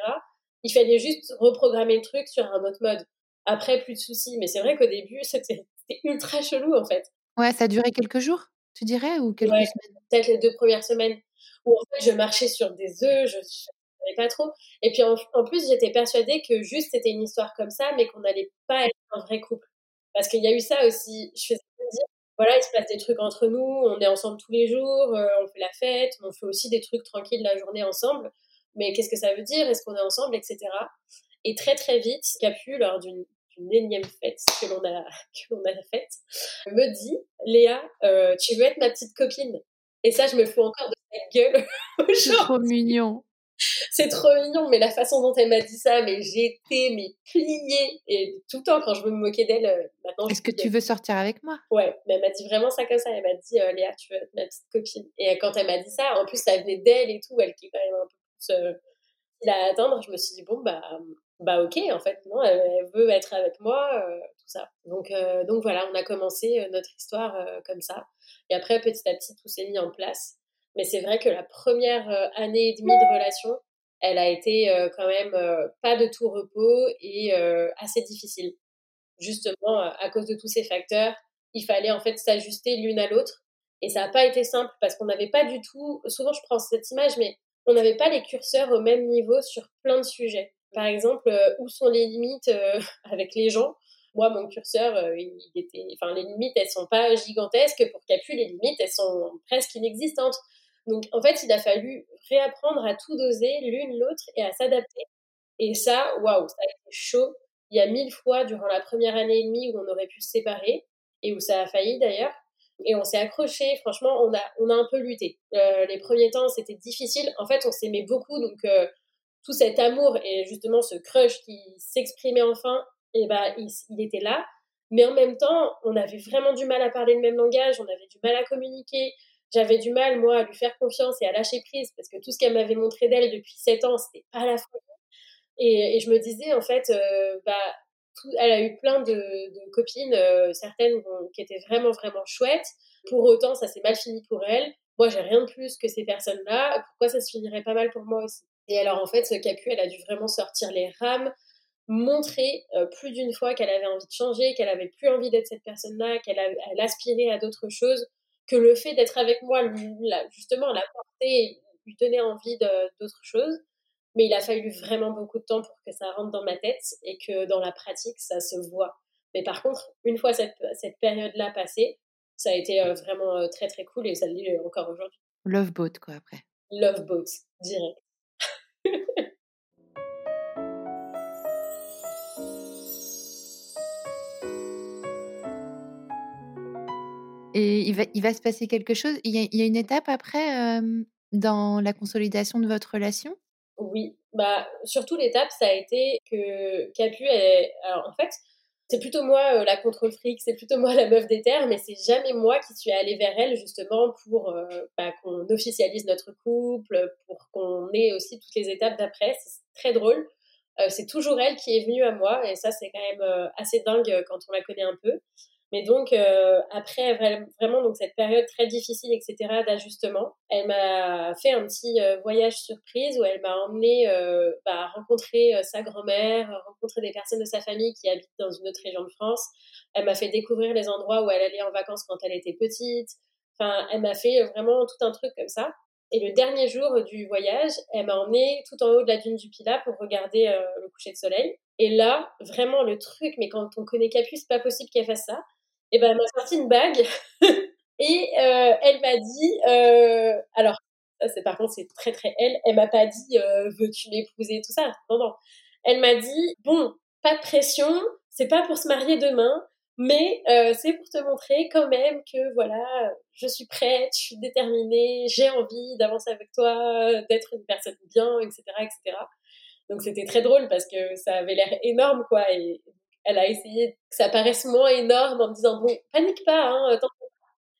Il fallait juste reprogrammer le truc sur un autre mode. Après plus de soucis, mais c'est vrai qu'au début c'était ultra chelou en fait. Ouais, ça a duré quelques jours, tu dirais, ou quelques semaines? Peut-être les deux premières semaines où en fait je marchais sur des œufs, je ne savais pas trop. Et puis en, plus, j'étais persuadée que juste c'était une histoire comme ça, mais qu'on n'allait pas être un vrai couple. Parce qu'il y a eu ça aussi. Je faisais dire, voilà, il se passe des trucs entre nous, on est ensemble tous les jours, euh, on fait la fête, on fait aussi des trucs tranquilles la journée ensemble. Mais qu'est-ce que ça veut dire? Est-ce qu'on est ensemble, etc. Et très très vite, Capu, lors d'une énième fête que l'on a, que l'on a faite, me dit Léa, euh, tu veux être ma petite copine? Et ça, je me fous encore de sa gueule. C'est trop mignon c'est trop mignon, mais la façon dont elle m'a dit ça, mais j'étais mais pliée et tout le temps quand je veux me moquer d'elle, euh, maintenant. Est-ce que tu veux sortir avec moi? Ouais, mais elle m'a dit vraiment ça comme ça. Elle m'a dit euh, Léa, tu veux être ma petite copine? Et quand elle m'a dit ça, en plus ça venait d'elle et tout, elle qui est quand même un peu plus euh, à atteindre. Je me suis dit bon bah bah ok en fait non, elle, veut être avec moi, tout ça. Donc donc voilà, on a commencé notre histoire comme ça. Et après petit à petit tout s'est mis en place. Mais c'est vrai que la première euh, année et demie de relation, elle a été euh, quand même euh, pas de tout repos et assez difficile. Justement, à cause de tous ces facteurs, il fallait en fait s'ajuster l'une à l'autre. Et ça n'a pas été simple parce qu'on n'avait pas du tout, souvent je prends cette image, mais on n'avait pas les curseurs au même niveau sur plein de sujets. Par exemple, où sont les limites avec les gens? Moi, mon curseur, était, enfin, les limites, elles sont pas gigantesques. Pour Capu, les limites, elles sont presque inexistantes. Donc, en fait, il a fallu réapprendre à tout doser l'une l'autre et à s'adapter. Et ça, waouh, ça a été chaud. Il y a mille fois durant la première année et demie où on aurait pu se séparer et où ça a failli d'ailleurs. Et on s'est accroché. Franchement, on a, on a un peu lutté. Euh, les premiers temps, c'était difficile. En fait, on s'aimait beaucoup. Donc, euh, tout cet amour et justement ce crush qui s'exprimait enfin, et eh ben, il, il était là. Mais en même temps, on avait vraiment du mal à parler le même langage. On avait du mal à communiquer j'avais du mal, moi, à lui faire confiance et à lâcher prise parce que tout ce qu'elle m'avait montré d'elle depuis 7 ans, c'était pas la folie. Et, et, je me disais, en fait, euh, bah, tout, elle a eu plein de, de copines, euh, certaines qui étaient vraiment, vraiment chouettes. Pour autant, ça s'est mal fini pour elle. Moi, j'ai rien de plus que ces personnes-là. Pourquoi ça se finirait pas mal pour moi aussi? Et alors, en fait, ce pu, elle a dû vraiment sortir les rames, montrer euh, plus d'une fois qu'elle avait envie de changer, qu'elle avait plus envie d'être cette personne-là, qu'elle aspirait à d'autres choses que le fait d'être avec moi, lui, justement, la porter lui donnait envie d'autre chose. Mais il a fallu vraiment beaucoup de temps pour que ça rentre dans ma tête et que dans la pratique, ça se voit. Mais par contre, une fois cette, cette période-là passée, ça a été euh, vraiment euh, très très cool et ça l'est encore aujourd'hui. Love boat, quoi, après. Love boat, direct. Et il va, se passer quelque chose. Il y a, une étape après dans la consolidation de votre relation? Oui, bah, surtout l'étape, ça a été que Capu, est... En fait, c'est plutôt moi la contrôle fric, c'est plutôt moi la meuf des terres, mais c'est jamais moi qui suis allée vers elle justement pour bah, qu'on officialise notre couple, pour qu'on ait aussi toutes les étapes d'après. C'est très drôle. c'est toujours elle qui est venue à moi et ça c'est quand même assez dingue quand on la connaît un peu. Mais donc, euh, après vraiment donc, cette période très difficile, etc., d'ajustement, elle m'a fait un petit euh, voyage surprise où elle m'a emmené euh, bah, rencontrer sa grand-mère, rencontrer des personnes de sa famille qui habitent dans une autre région de France. Elle m'a fait découvrir les endroits où elle allait en vacances quand elle était petite. Enfin, elle m'a fait vraiment tout un truc comme ça. Et le dernier jour du voyage, elle m'a emmené tout en haut de la dune du Pilat pour regarder le coucher de soleil. Et là, vraiment le truc, mais quand on connaît Capu, c'est pas possible qu'elle fasse ça et ben elle m'a sorti une bague. Et euh, elle m'a dit euh, alors c'est par contre c'est très très elle. Elle m'a pas dit euh, veux-tu m'épouser tout ça. Non non. Elle m'a dit bon pas de pression c'est pas pour se marier demain mais c'est pour te montrer quand même que voilà je suis prête je suis déterminée j'ai envie d'avancer avec toi d'être une personne bien etc etc donc c'était très drôle parce que ça avait l'air énorme quoi elle a essayé que ça paraisse moins énorme en me disant bon, panique pas, hein,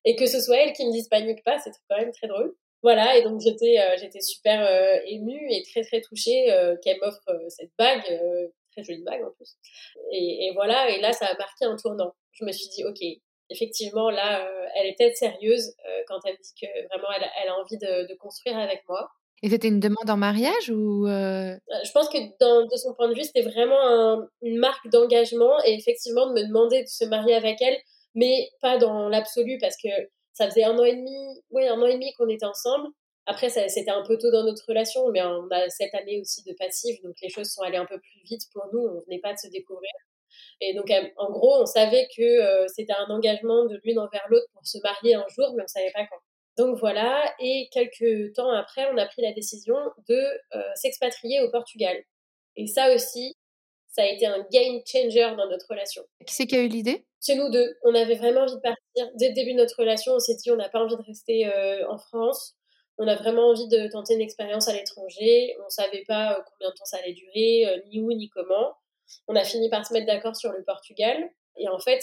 et que ce soit elle qui me dise panique pas, c'est quand même très drôle. Voilà, et donc j'étais euh, j'étais super euh, émue et très très touchée euh, qu'elle m'offre cette bague, très jolie bague en plus. Et, voilà, et là ça a marqué un tournant. Je me suis dit ok, effectivement là, elle était sérieuse quand elle dit que vraiment elle, elle a envie de, de construire avec moi. Et c'était une demande en mariage ou euh? Euh, Je pense que de son point de vue, c'était vraiment une marque d'engagement et effectivement de me demander de se marier avec elle, mais pas dans l'absolu parce que ça faisait un an et demi, oui, un an et demi qu'on était ensemble. Après, c'était un peu tôt dans notre relation, mais on a cette année aussi de passif, donc les choses sont allées un peu plus vite pour nous. On venait pas de se découvrir. Et donc, en gros, on savait que euh, c'était un engagement de l'une envers l'autre pour se marier un jour, mais on savait pas quand. Donc voilà, et quelques temps après, on a pris la décision de euh, s'expatrier au Portugal. Et ça aussi, ça a été un game changer dans notre relation. Qui c'est qui a eu l'idée? C'est nous deux. On avait vraiment envie de partir. Dès le début de notre relation, on s'est dit on n'a pas envie de rester euh, en France. On a vraiment envie de tenter une expérience à l'étranger. On ne savait pas euh, combien de temps ça allait durer, ni où, ni comment. On a fini par se mettre d'accord sur le Portugal. Et en fait,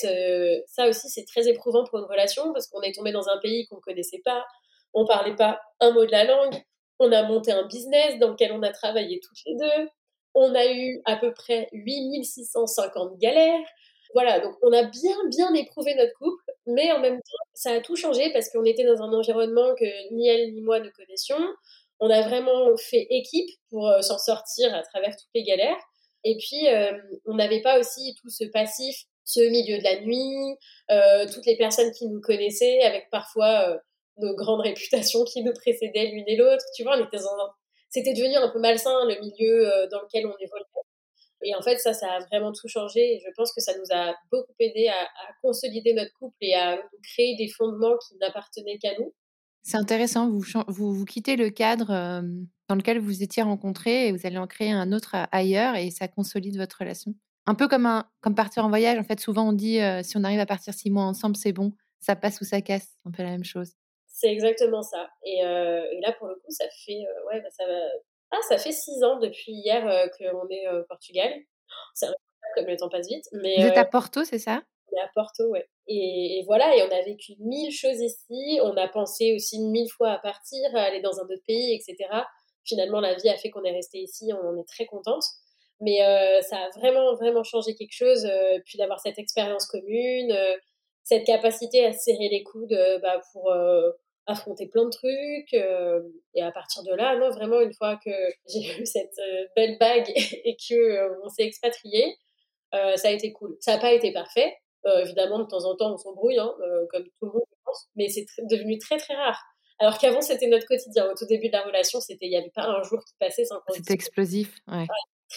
ça aussi, c'est très éprouvant pour une relation parce qu'on est tombé dans un pays qu'on ne connaissait pas. On parlait pas un mot de la langue. On a monté un business dans lequel on a travaillé toutes les deux. On a eu à peu près 8650 galères. Voilà, donc on a bien, bien éprouvé notre couple, mais en même temps, ça a tout changé parce qu'on était dans un environnement que ni elle ni moi ne connaissions. On a vraiment fait équipe pour euh, s'en sortir à travers toutes les galères. Et puis, euh, on n'avait pas aussi tout ce passif, ce milieu de la nuit, euh, toutes les personnes qui nous connaissaient, avec parfois nos grandes réputations qui nous précédaient l'une et l'autre. Tu vois, on était c'était devenu un peu malsain le milieu euh, dans lequel on évoluait. Et en fait, ça, ça a vraiment tout changé. Et je pense que ça nous a beaucoup aidé à, consolider notre couple et à créer des fondements qui n'appartenaient qu'à nous. C'est intéressant. Vous, vous, quittez le cadre euh, dans lequel vous étiez rencontrés et vous allez en créer un autre ailleurs et ça consolide votre relation. Un peu comme, un, comme partir en voyage. En fait, souvent, on dit euh, si on arrive à partir six mois ensemble, c'est bon. Ça passe ou ça casse. Un peu la même chose. C'est exactement ça. Et, euh, et, là, pour le coup, ça fait, euh, ouais, bah, ça, va... ah, ça fait six ans depuis hier qu'on est au Portugal. C'est comme le temps passe vite. Mais, Vous êtes à Porto, c'est ça? On est à Porto, ouais. Et, voilà, et on a vécu mille choses ici. On a pensé aussi mille fois à partir, à aller dans un autre pays, etc. Finalement, la vie a fait qu'on est resté ici. On en est très contente. Mais ça a vraiment, vraiment changé quelque chose. puis d'avoir cette expérience commune, cette capacité à serrer les coudes bah, pour affronter plein de trucs. Euh, et à partir de là, non, vraiment, une fois que j'ai eu cette euh, belle bague et que euh, on s'est expatrié, ça a été cool. Ça n'a pas été parfait. évidemment, de temps en temps, on s'embrouille, hein, comme tout le monde, je pense, mais c'est devenu très, très rare. Alors qu'avant, c'était notre quotidien. Au tout début de la relation, c'était, il n'y avait pas un jour qui passait sans qu'on C'était explosif, ouais.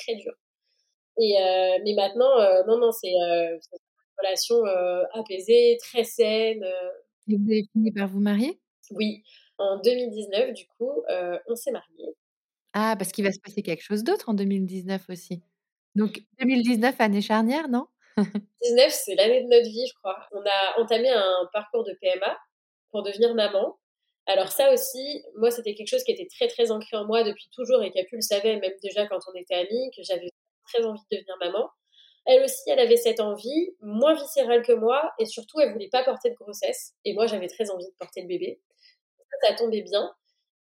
Très dur. Et, mais maintenant, non, non, c'est une relation apaisée, très saine. Et vous avez fini par vous marier? Oui, en 2019, du coup, euh, on s'est mariés. Ah, parce qu'il va se passer quelque chose d'autre en 2019 aussi. Donc 2019, année charnière, non? 19, c'est l'année de notre vie, je crois. On a entamé un parcours de PMA pour devenir maman. Alors ça aussi, moi, c'était quelque chose qui était très, très ancré en moi depuis toujours et Capu le savait, même déjà quand on était amis, que j'avais très envie de devenir maman. Elle aussi, elle avait cette envie, moins viscérale que moi, et surtout, elle voulait pas porter de grossesse. Et moi, j'avais très envie de porter le bébé ça tombait bien.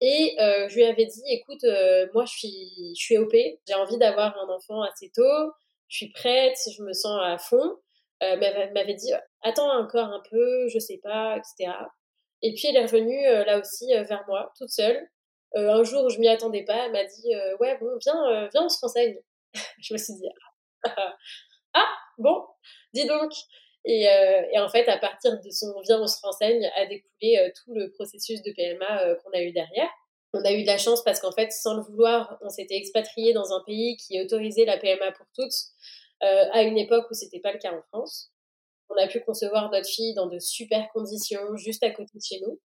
Et euh, je lui avais dit, écoute, euh, moi je suis, je suis OP, j'ai envie d'avoir un enfant assez tôt, je suis prête, je me sens à fond. Euh, elle m'avait dit, attends encore un peu, je sais pas, etc. Et puis elle est revenue là aussi vers moi, toute seule. un jour où je m'y attendais pas, elle m'a dit, ouais bon, viens, viens, on se renseigne. je me suis dit, ah, ah bon, dis donc. Euh, et, en fait, à partir de son vient, on se renseigne, a découlé euh, tout le processus de PMA euh, qu'on a eu derrière. On a eu de la chance parce qu'en fait, sans le vouloir, on s'était expatrié dans un pays qui autorisait la PMA pour toutes à une époque où c'était pas le cas en France. On a pu concevoir notre fille dans de super conditions, juste à côté de chez nous.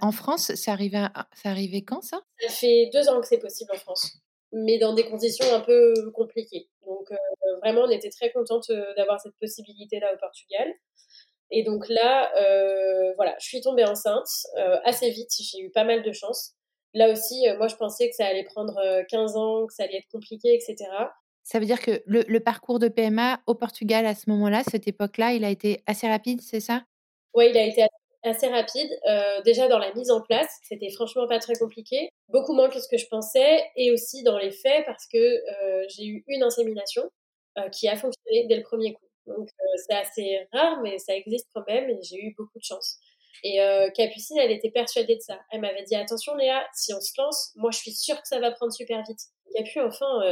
en France, ça arrivait, ça arrivait quand ça? Ça fait deux ans que c'est possible en France mais dans des conditions un peu compliquées. Donc euh, vraiment, on était très contente euh, d'avoir cette possibilité-là au Portugal. Et donc là, euh, voilà, je suis tombée enceinte assez vite, j'ai eu pas mal de chance. Là aussi, moi, je pensais que ça allait prendre 15 ans, que ça allait être compliqué, etc. Ça veut dire que le, parcours de PMA au Portugal à ce moment-là, cette époque-là, il a été assez rapide, c'est ça? Oui, il a été assez assez rapide. Euh, déjà dans la mise en place, c'était franchement pas très compliqué, beaucoup moins que ce que je pensais, et aussi dans les faits parce que euh, j'ai eu une insémination euh, qui a fonctionné dès le premier coup. Donc c'est assez rare, mais ça existe quand même, et j'ai eu beaucoup de chance. Et Capucine, elle était persuadée de ça. Elle m'avait dit attention Léa, si on se lance, moi je suis sûre que ça va prendre super vite. Capu, enfin,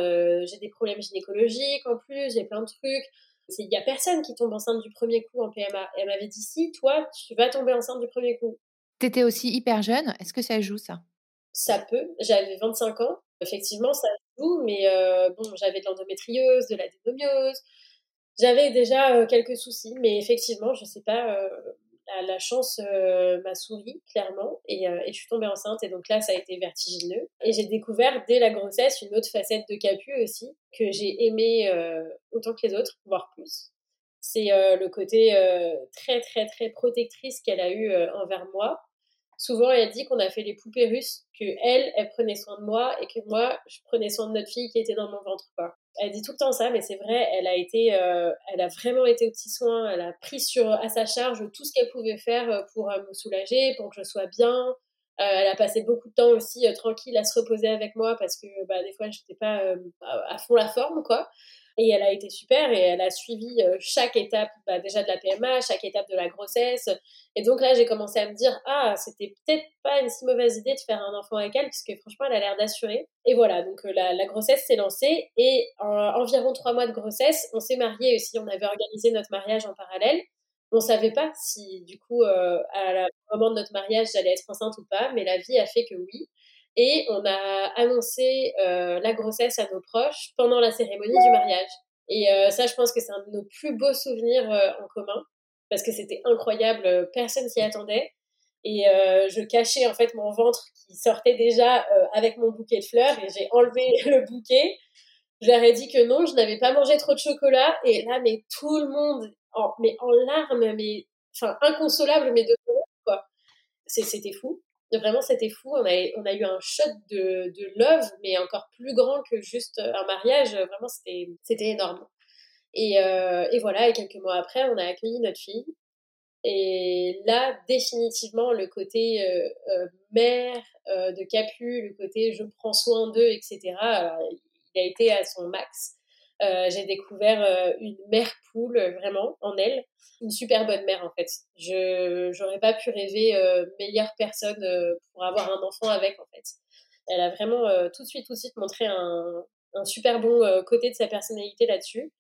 j'ai des problèmes gynécologiques en plus, j'ai plein de trucs il n'y a personne qui tombe enceinte du premier coup en PMA. elle m'avait dit si, toi, tu vas tomber enceinte du premier coup. T'étais aussi hyper jeune. Est-ce que ça joue ça? Ça peut. J'avais 25 ans. Effectivement, ça joue, mais euh, bon, j'avais de l'endométriose, de la dénomiose. J'avais déjà euh, quelques soucis, mais effectivement, je sais pas. Euh, la, chance m'a souri, clairement, et, et, je suis tombée enceinte. Et donc là, ça a été vertigineux. Et j'ai découvert dès la grossesse une autre facette de Capu aussi, que j'ai aimé autant que les autres, voire plus. C'est le côté très, très, très protectrice qu'elle a eu envers moi souvent elle dit qu'on a fait les poupées russes, que elle, elle prenait soin de moi et que moi, je prenais soin de notre fille qui était dans mon ventre. Quoi. Elle dit tout le temps ça, mais c'est vrai, elle a été, euh, elle a vraiment été au petit soin, elle a pris sur à sa charge tout ce qu'elle pouvait faire euh, pour euh, me soulager, pour que je sois bien. elle a passé beaucoup de temps aussi tranquille à se reposer avec moi parce que bah, des fois, j'étais pas à fond la forme, quoi. Et elle a été super et elle a suivi euh, chaque étape, bah, déjà de la PMA, chaque étape de la grossesse. Et donc là, j'ai commencé à me dire, ah, c'était peut-être pas une si mauvaise idée de faire un enfant avec elle, parce que franchement, elle a l'air d'assurer. Et voilà, donc euh, la, grossesse s'est lancée. Et en environ trois mois de grossesse, on s'est mariés aussi. On avait organisé notre mariage en parallèle. On savait pas si, du coup, euh, à au moment de notre mariage, j'allais être enceinte ou pas, mais la vie a fait que oui. Et on a annoncé euh, la grossesse à nos proches pendant la cérémonie du mariage. Et euh, ça, je pense que c'est un de nos plus beaux souvenirs euh, en commun, parce que c'était incroyable, personne s'y attendait. Et je cachais en fait mon ventre qui sortait déjà avec mon bouquet de fleurs, et j'ai enlevé le bouquet. Je leur ai dit que non, je n'avais pas mangé trop de chocolat. Et là, mais tout le monde, en, mais en larmes, mais enfin inconsolable, mais de quoi. C'était fou vraiment c'était fou. On a, eu un shot de, love, mais encore plus grand que juste un mariage. Vraiment, c'était, énorme. Et, euh, et, voilà, et quelques mois après, on a accueilli notre fille. Et là, définitivement, le côté euh, euh, mère de Capu, le côté je prends soin d'eux, etc., il a été à son max. J'ai découvert une mère poule vraiment en elle une super bonne mère en fait. Je j'aurais pas pu rêver euh, meilleure personne euh, pour avoir un enfant avec en fait. Elle a vraiment euh, tout de suite tout de suite montré un, un super bon côté de sa personnalité là-dessus.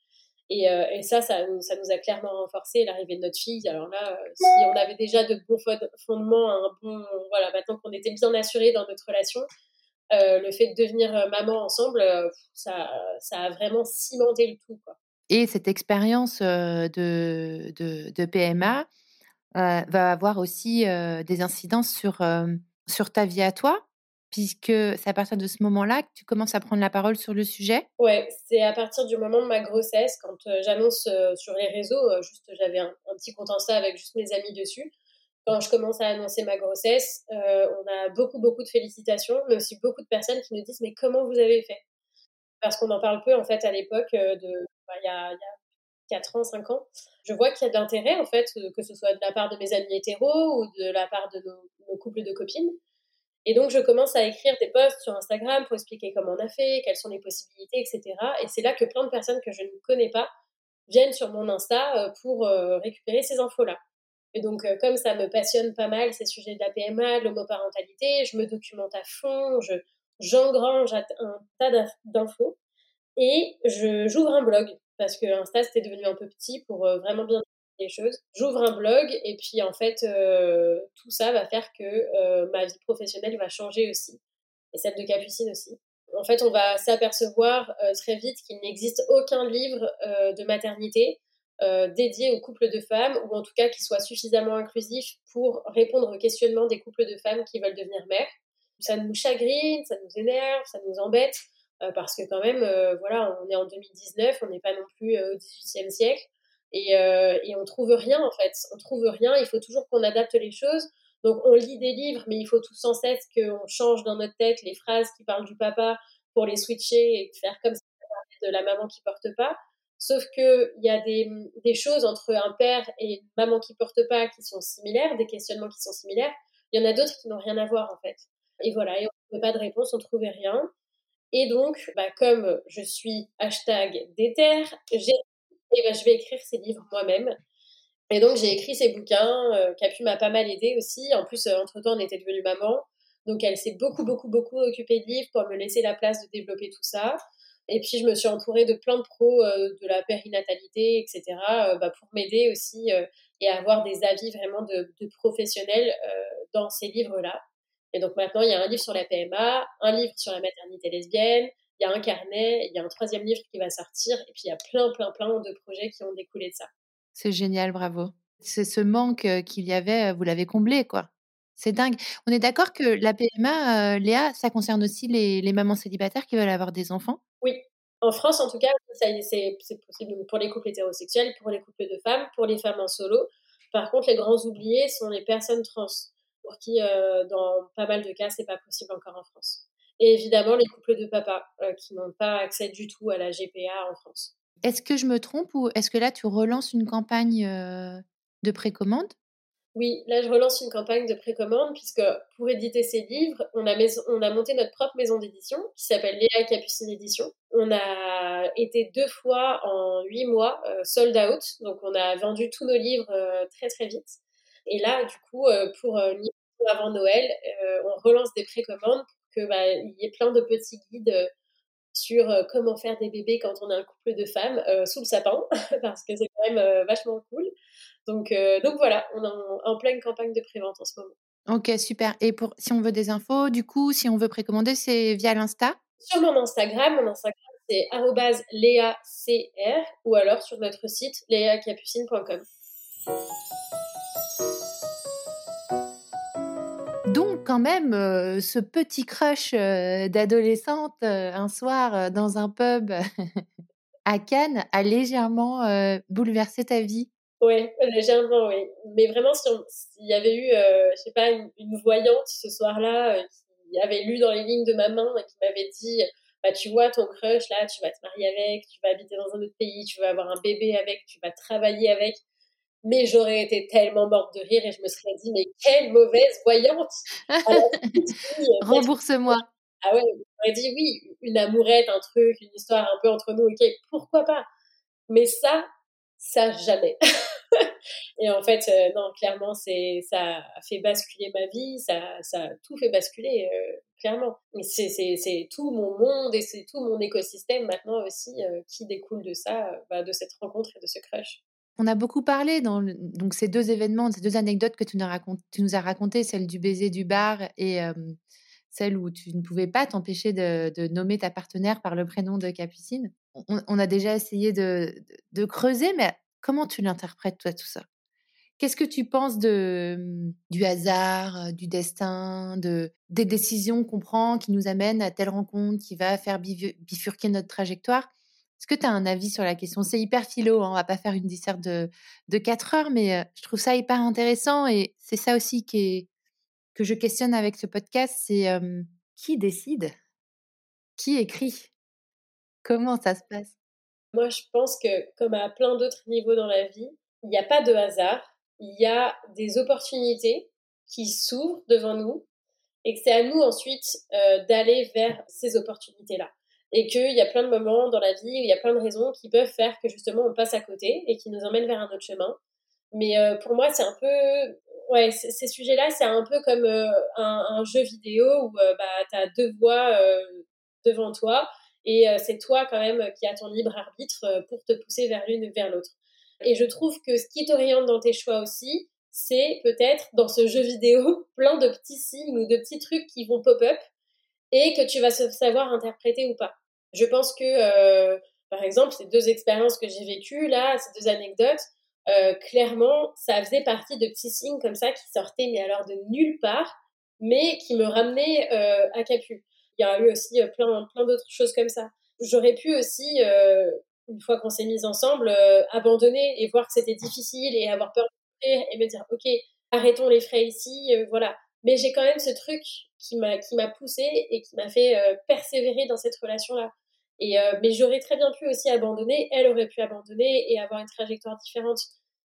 Et, et, ça, ça, nous a clairement renforcé l'arrivée de notre fille. Alors là, si on avait déjà de bons fondements, un bon, voilà, maintenant qu'on était bien assurés dans notre relation, le fait de devenir maman ensemble, ça, ça a vraiment cimenté le tout. Quoi. Et cette expérience de, de, PMA va avoir aussi des incidences sur, sur ta vie à toi, puisque c'est à partir de ce moment-là que tu commences à prendre la parole sur le sujet? Ouais, c'est à partir du moment de ma grossesse, quand j'annonce sur les réseaux, juste j'avais un, petit compte Insta avec juste mes amis dessus. Quand je commence à annoncer ma grossesse, on a beaucoup, beaucoup de félicitations, mais aussi beaucoup de personnes qui nous disent Mais comment vous avez fait? Parce qu'on en parle peu, en fait, à l'époque de il y a, 4 ans, 5 ans, je vois qu'il y a de l'intérêt, en fait, euh, que ce soit de la part de mes amis hétéros ou de la part de nos, couples de copines. Et donc, je commence à écrire des posts sur Instagram pour expliquer comment on a fait, quelles sont les possibilités, etc. Et c'est là que plein de personnes que je ne connais pas viennent sur mon Insta euh, pour euh, récupérer ces infos-là. Et donc, comme ça me passionne pas mal ces sujets de la PMA, de l'homoparentalité, je me documente à fond, je, j'engrange un tas d'infos. Et j'ouvre un blog parce que Insta c'était devenu un peu petit pour euh, vraiment bien les choses. J'ouvre un blog et puis en fait euh, tout ça va faire que euh, ma vie professionnelle va changer aussi et celle de Capucine aussi. En fait, on va s'apercevoir très vite qu'il n'existe aucun livre de maternité dédié aux couples de femmes ou en tout cas qui soit suffisamment inclusif pour répondre aux questionnements des couples de femmes qui veulent devenir mères. Ça nous chagrine, ça nous énerve, ça nous embête euh, parce que quand même, euh, voilà, on est en 2019, on n'est pas non plus euh, au 18e siècle, et, et on trouve rien en fait. On trouve rien. Il faut toujours qu'on adapte les choses. Donc on lit des livres, mais il faut tout sans cesse qu'on change dans notre tête les phrases qui parlent du papa pour les switcher et faire comme ça de la maman qui porte pas. Sauf que il y a des, choses entre un père et une maman qui porte pas qui sont similaires, des questionnements qui sont similaires. Il y en a d'autres qui n'ont rien à voir en fait. Et voilà, on ne trouvait pas de réponse, on trouvait rien. Et donc, bah, comme je suis hashtag déter, eh ben, je vais écrire ces livres moi-même. Et donc, j'ai écrit ces bouquins. Euh, Capu m'a pas mal aidé aussi. En plus, euh, entre-temps, on était devenue maman. Donc, elle s'est beaucoup, beaucoup, beaucoup occupée de livres pour me laisser la place de développer tout ça. Et puis, je me suis entourée de plein de pros euh, de la périnatalité, etc., bah, pour m'aider aussi et avoir des avis vraiment de, de professionnels dans ces livres-là. Et donc maintenant, il y a un livre sur la PMA, un livre sur la maternité lesbienne, il y a un carnet, il y a un troisième livre qui va sortir, et puis il y a plein, plein, plein de projets qui ont découlé de ça. C'est génial, bravo. C'est ce manque qu'il y avait, vous l'avez comblé, quoi. C'est dingue. On est d'accord que la PMA, Léa, ça concerne aussi les, les mamans célibataires qui veulent avoir des enfants? Oui, en France, en tout cas, c'est possible pour les couples hétérosexuels, pour les couples de femmes, pour les femmes en solo. Par contre, les grands oubliés sont les personnes trans, pour qui, euh, dans pas mal de cas, c'est pas possible encore en France. Et évidemment, les couples de papa, euh, qui n'ont pas accès du tout à la GPA en France. Est-ce que je me trompe ou est-ce que là, tu relances une campagne euh, de précommande? Oui, là je relance une campagne de précommande puisque pour éditer ces livres, on a, on a monté notre propre maison d'édition qui s'appelle Léa Capucine Édition. On a été deux fois en huit mois euh, sold out, donc on a vendu tous nos livres euh, très très vite. Et là, du coup, euh, pour avant Noël, on relance des précommandes pour que bah, y ait plein de petits guides sur comment faire des bébés quand on a un couple de femmes sous le sapin, parce que c'est quand même vachement cool. Donc, euh, donc voilà, on est en, pleine campagne de prévente en ce moment. Ok, super. Et pour, si on veut des infos, du coup, si on veut précommander, c'est via l'Insta? Sur mon Instagram, mon Instagram c'est léacr ou alors sur notre site léacapucine.com. Donc quand même, euh, ce petit crush euh, d'adolescente un soir dans un pub à Cannes a légèrement bouleversé ta vie. Oui, légèrement, oui. Mais vraiment, s'il y avait eu, euh, je sais pas, une, voyante ce soir-là euh, qui avait lu dans les lignes de ma main et qui m'avait dit, bah, tu vois, ton crush, là, tu vas te marier avec, tu vas habiter dans un autre pays, tu vas avoir un bébé avec, tu vas travailler avec. Mais j'aurais été tellement morte de rire et je me serais dit, mais quelle mauvaise voyante Rembourse-moi. Ah ouais, j'aurais dit oui, une amourette, un truc, une histoire un peu entre nous, ok, pourquoi pas? Mais ça, ça jamais. et en fait, euh, non, clairement, c'est ça a fait basculer ma vie, ça, ça a tout fait basculer, euh, clairement. C'est tout mon monde et c'est tout mon écosystème maintenant aussi euh, qui découle de ça, bah, de cette rencontre et de ce crush. On a beaucoup parlé dans donc ces deux événements, ces deux anecdotes que tu nous as racontées, celle du baiser du bar et celle où tu ne pouvais pas t'empêcher de, nommer ta partenaire par le prénom de Capucine. On, a déjà essayé de, creuser, mais comment tu l'interprètes toi tout ça? Qu'est-ce que tu penses de, mmh, du hasard, euh, du destin, de, des décisions qu'on prend qui nous amènent à telle rencontre qui va faire bifurquer notre trajectoire? Est-ce que tu as un avis sur la question? C'est hyper philo, hein, on va pas faire une disserte de, de 4 heures, mais euh, je trouve ça hyper intéressant et c'est ça aussi qui est, que je questionne avec ce podcast, c'est qui décide? Qui écrit? Comment ça se passe? Moi, je pense que comme à plein d'autres niveaux dans la vie, il n'y a pas de hasard il y a des opportunités qui s'ouvrent devant nous et que c'est à nous ensuite euh, d'aller vers ces opportunités-là. Et qu'il y a plein de moments dans la vie où il y a plein de raisons qui peuvent faire que justement on passe à côté et qui nous emmènent vers un autre chemin. Mais euh, pour moi, c'est un peu. Ouais, ces sujets-là, c'est un peu comme euh, un, jeu vidéo où bah, tu as deux voies devant toi et c'est toi quand même qui as ton libre arbitre pour te pousser vers l'une ou vers l'autre. Et je trouve que ce qui t'oriente dans tes choix aussi, c'est peut-être dans ce jeu vidéo plein de petits signes ou de petits trucs qui vont pop-up et que tu vas savoir interpréter ou pas. Je pense que, euh, par exemple, ces deux expériences que j'ai vécues là, ces deux anecdotes, euh, clairement, ça faisait partie de petits signes comme ça qui sortaient, mais alors de nulle part, mais qui me ramenaient euh, à Capu. Il y a eu aussi plein, plein d'autres choses comme ça. J'aurais pu aussi une fois qu'on s'est mis ensemble, euh, abandonner et voir que c'était difficile et avoir peur de et me dire ok arrêtons les frais ici, euh, voilà. Mais j'ai quand même ce truc qui m'a qui m'a poussé et qui m'a fait euh, persévérer dans cette relation là. Et mais j'aurais très bien pu aussi abandonner, elle aurait pu abandonner et avoir une trajectoire différente.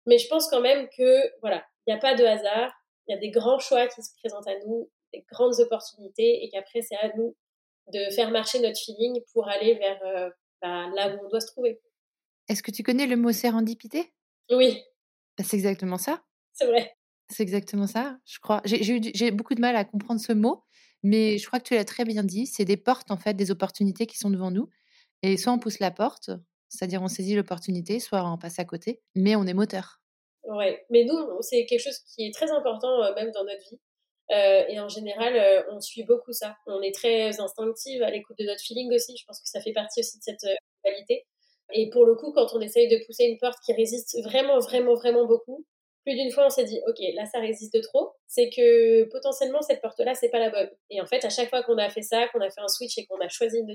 Mais je pense quand même que voilà, il n'y a pas de hasard, il y a des grands choix qui se présentent à nous, des grandes opportunités et qu'après c'est à nous de faire marcher notre feeling pour aller vers bah, là où on doit se trouver. Est-ce que tu connais le mot sérendipité? Oui. Bah, c'est exactement ça. C'est vrai. C'est exactement ça, je crois. J'ai beaucoup de mal à comprendre ce mot, mais je crois que tu l'as très bien dit. C'est des portes, en fait, des opportunités qui sont devant nous. Et soit on pousse la porte, c'est-à-dire on saisit l'opportunité, soit on passe à côté, mais on est moteur. Ouais, mais nous, c'est quelque chose qui est très important, euh, même dans notre vie. Euh, et en général, euh, on suit beaucoup ça. On est très instinctive à l'écoute de notre feeling aussi. Je pense que ça fait partie aussi de cette euh, qualité. Et pour le coup, quand on essaye de pousser une porte qui résiste vraiment, vraiment, vraiment beaucoup, plus d'une fois, on s'est dit, OK, là, ça résiste trop. C'est que potentiellement, cette porte-là, c'est pas la bonne. Et en fait, à chaque fois qu'on a fait ça, qu'on a fait un switch et qu'on a choisi une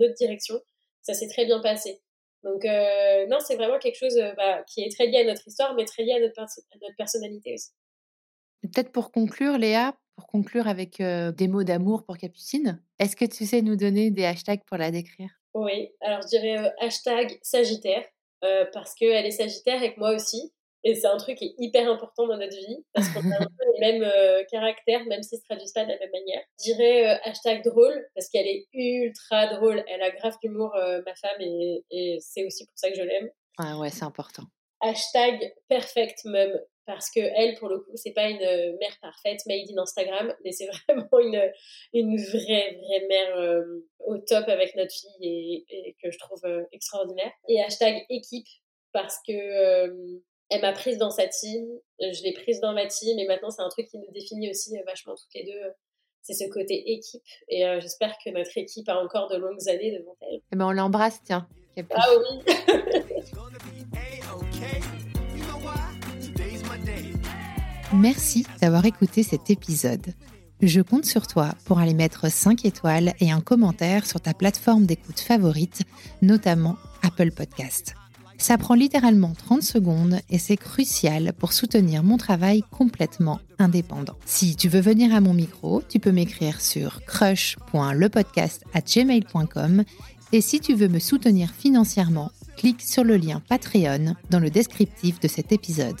autre, direction, ça s'est très bien passé. Donc, euh, non, c'est vraiment quelque chose euh, bah, qui est très lié à notre histoire, mais très lié à notre personnalité aussi. Peut-être pour conclure, Léa, pour conclure avec euh, des mots d'amour pour Capucine, est-ce que tu sais nous donner des hashtags pour la décrire? Oui, alors je dirais hashtag Sagittaire, parce qu'elle est Sagittaire et que moi aussi. Et c'est un truc qui est hyper important dans notre vie, parce qu'on a un peu les mêmes caractères, même s'ils se traduisent pas de la même manière. Je dirais hashtag drôle, parce qu'elle est ultra drôle. Elle a grave d'humour, ma femme, et, et c'est aussi pour ça que je l'aime. Ah ouais, c'est important. Hashtag perfect mum, parce que elle, pour le coup, c'est pas une mère parfaite, made in Instagram, mais c'est vraiment une, une vraie, vraie mère au top avec notre fille et, et que je trouve extraordinaire. Et hashtag équipe, parce que elle m'a prise dans sa team, je l'ai prise dans ma team, et maintenant c'est un truc qui nous définit aussi euh, vachement toutes les deux. C'est ce côté équipe, et euh, j'espère que notre équipe a encore de longues années devant elle. Eh ben on l'embrasse, tiens. Ah oui. Merci d'avoir écouté cet épisode. Je compte sur toi pour aller mettre 5 étoiles et un commentaire sur ta plateforme d'écoute favorite, notamment Apple Podcast. Ça prend littéralement 30 secondes et c'est crucial pour soutenir mon travail complètement indépendant. Si tu veux venir à mon micro, tu peux m'écrire sur crush.lepodcast@gmail.com et si tu veux me soutenir financièrement, clique sur le lien Patreon dans le descriptif de cet épisode.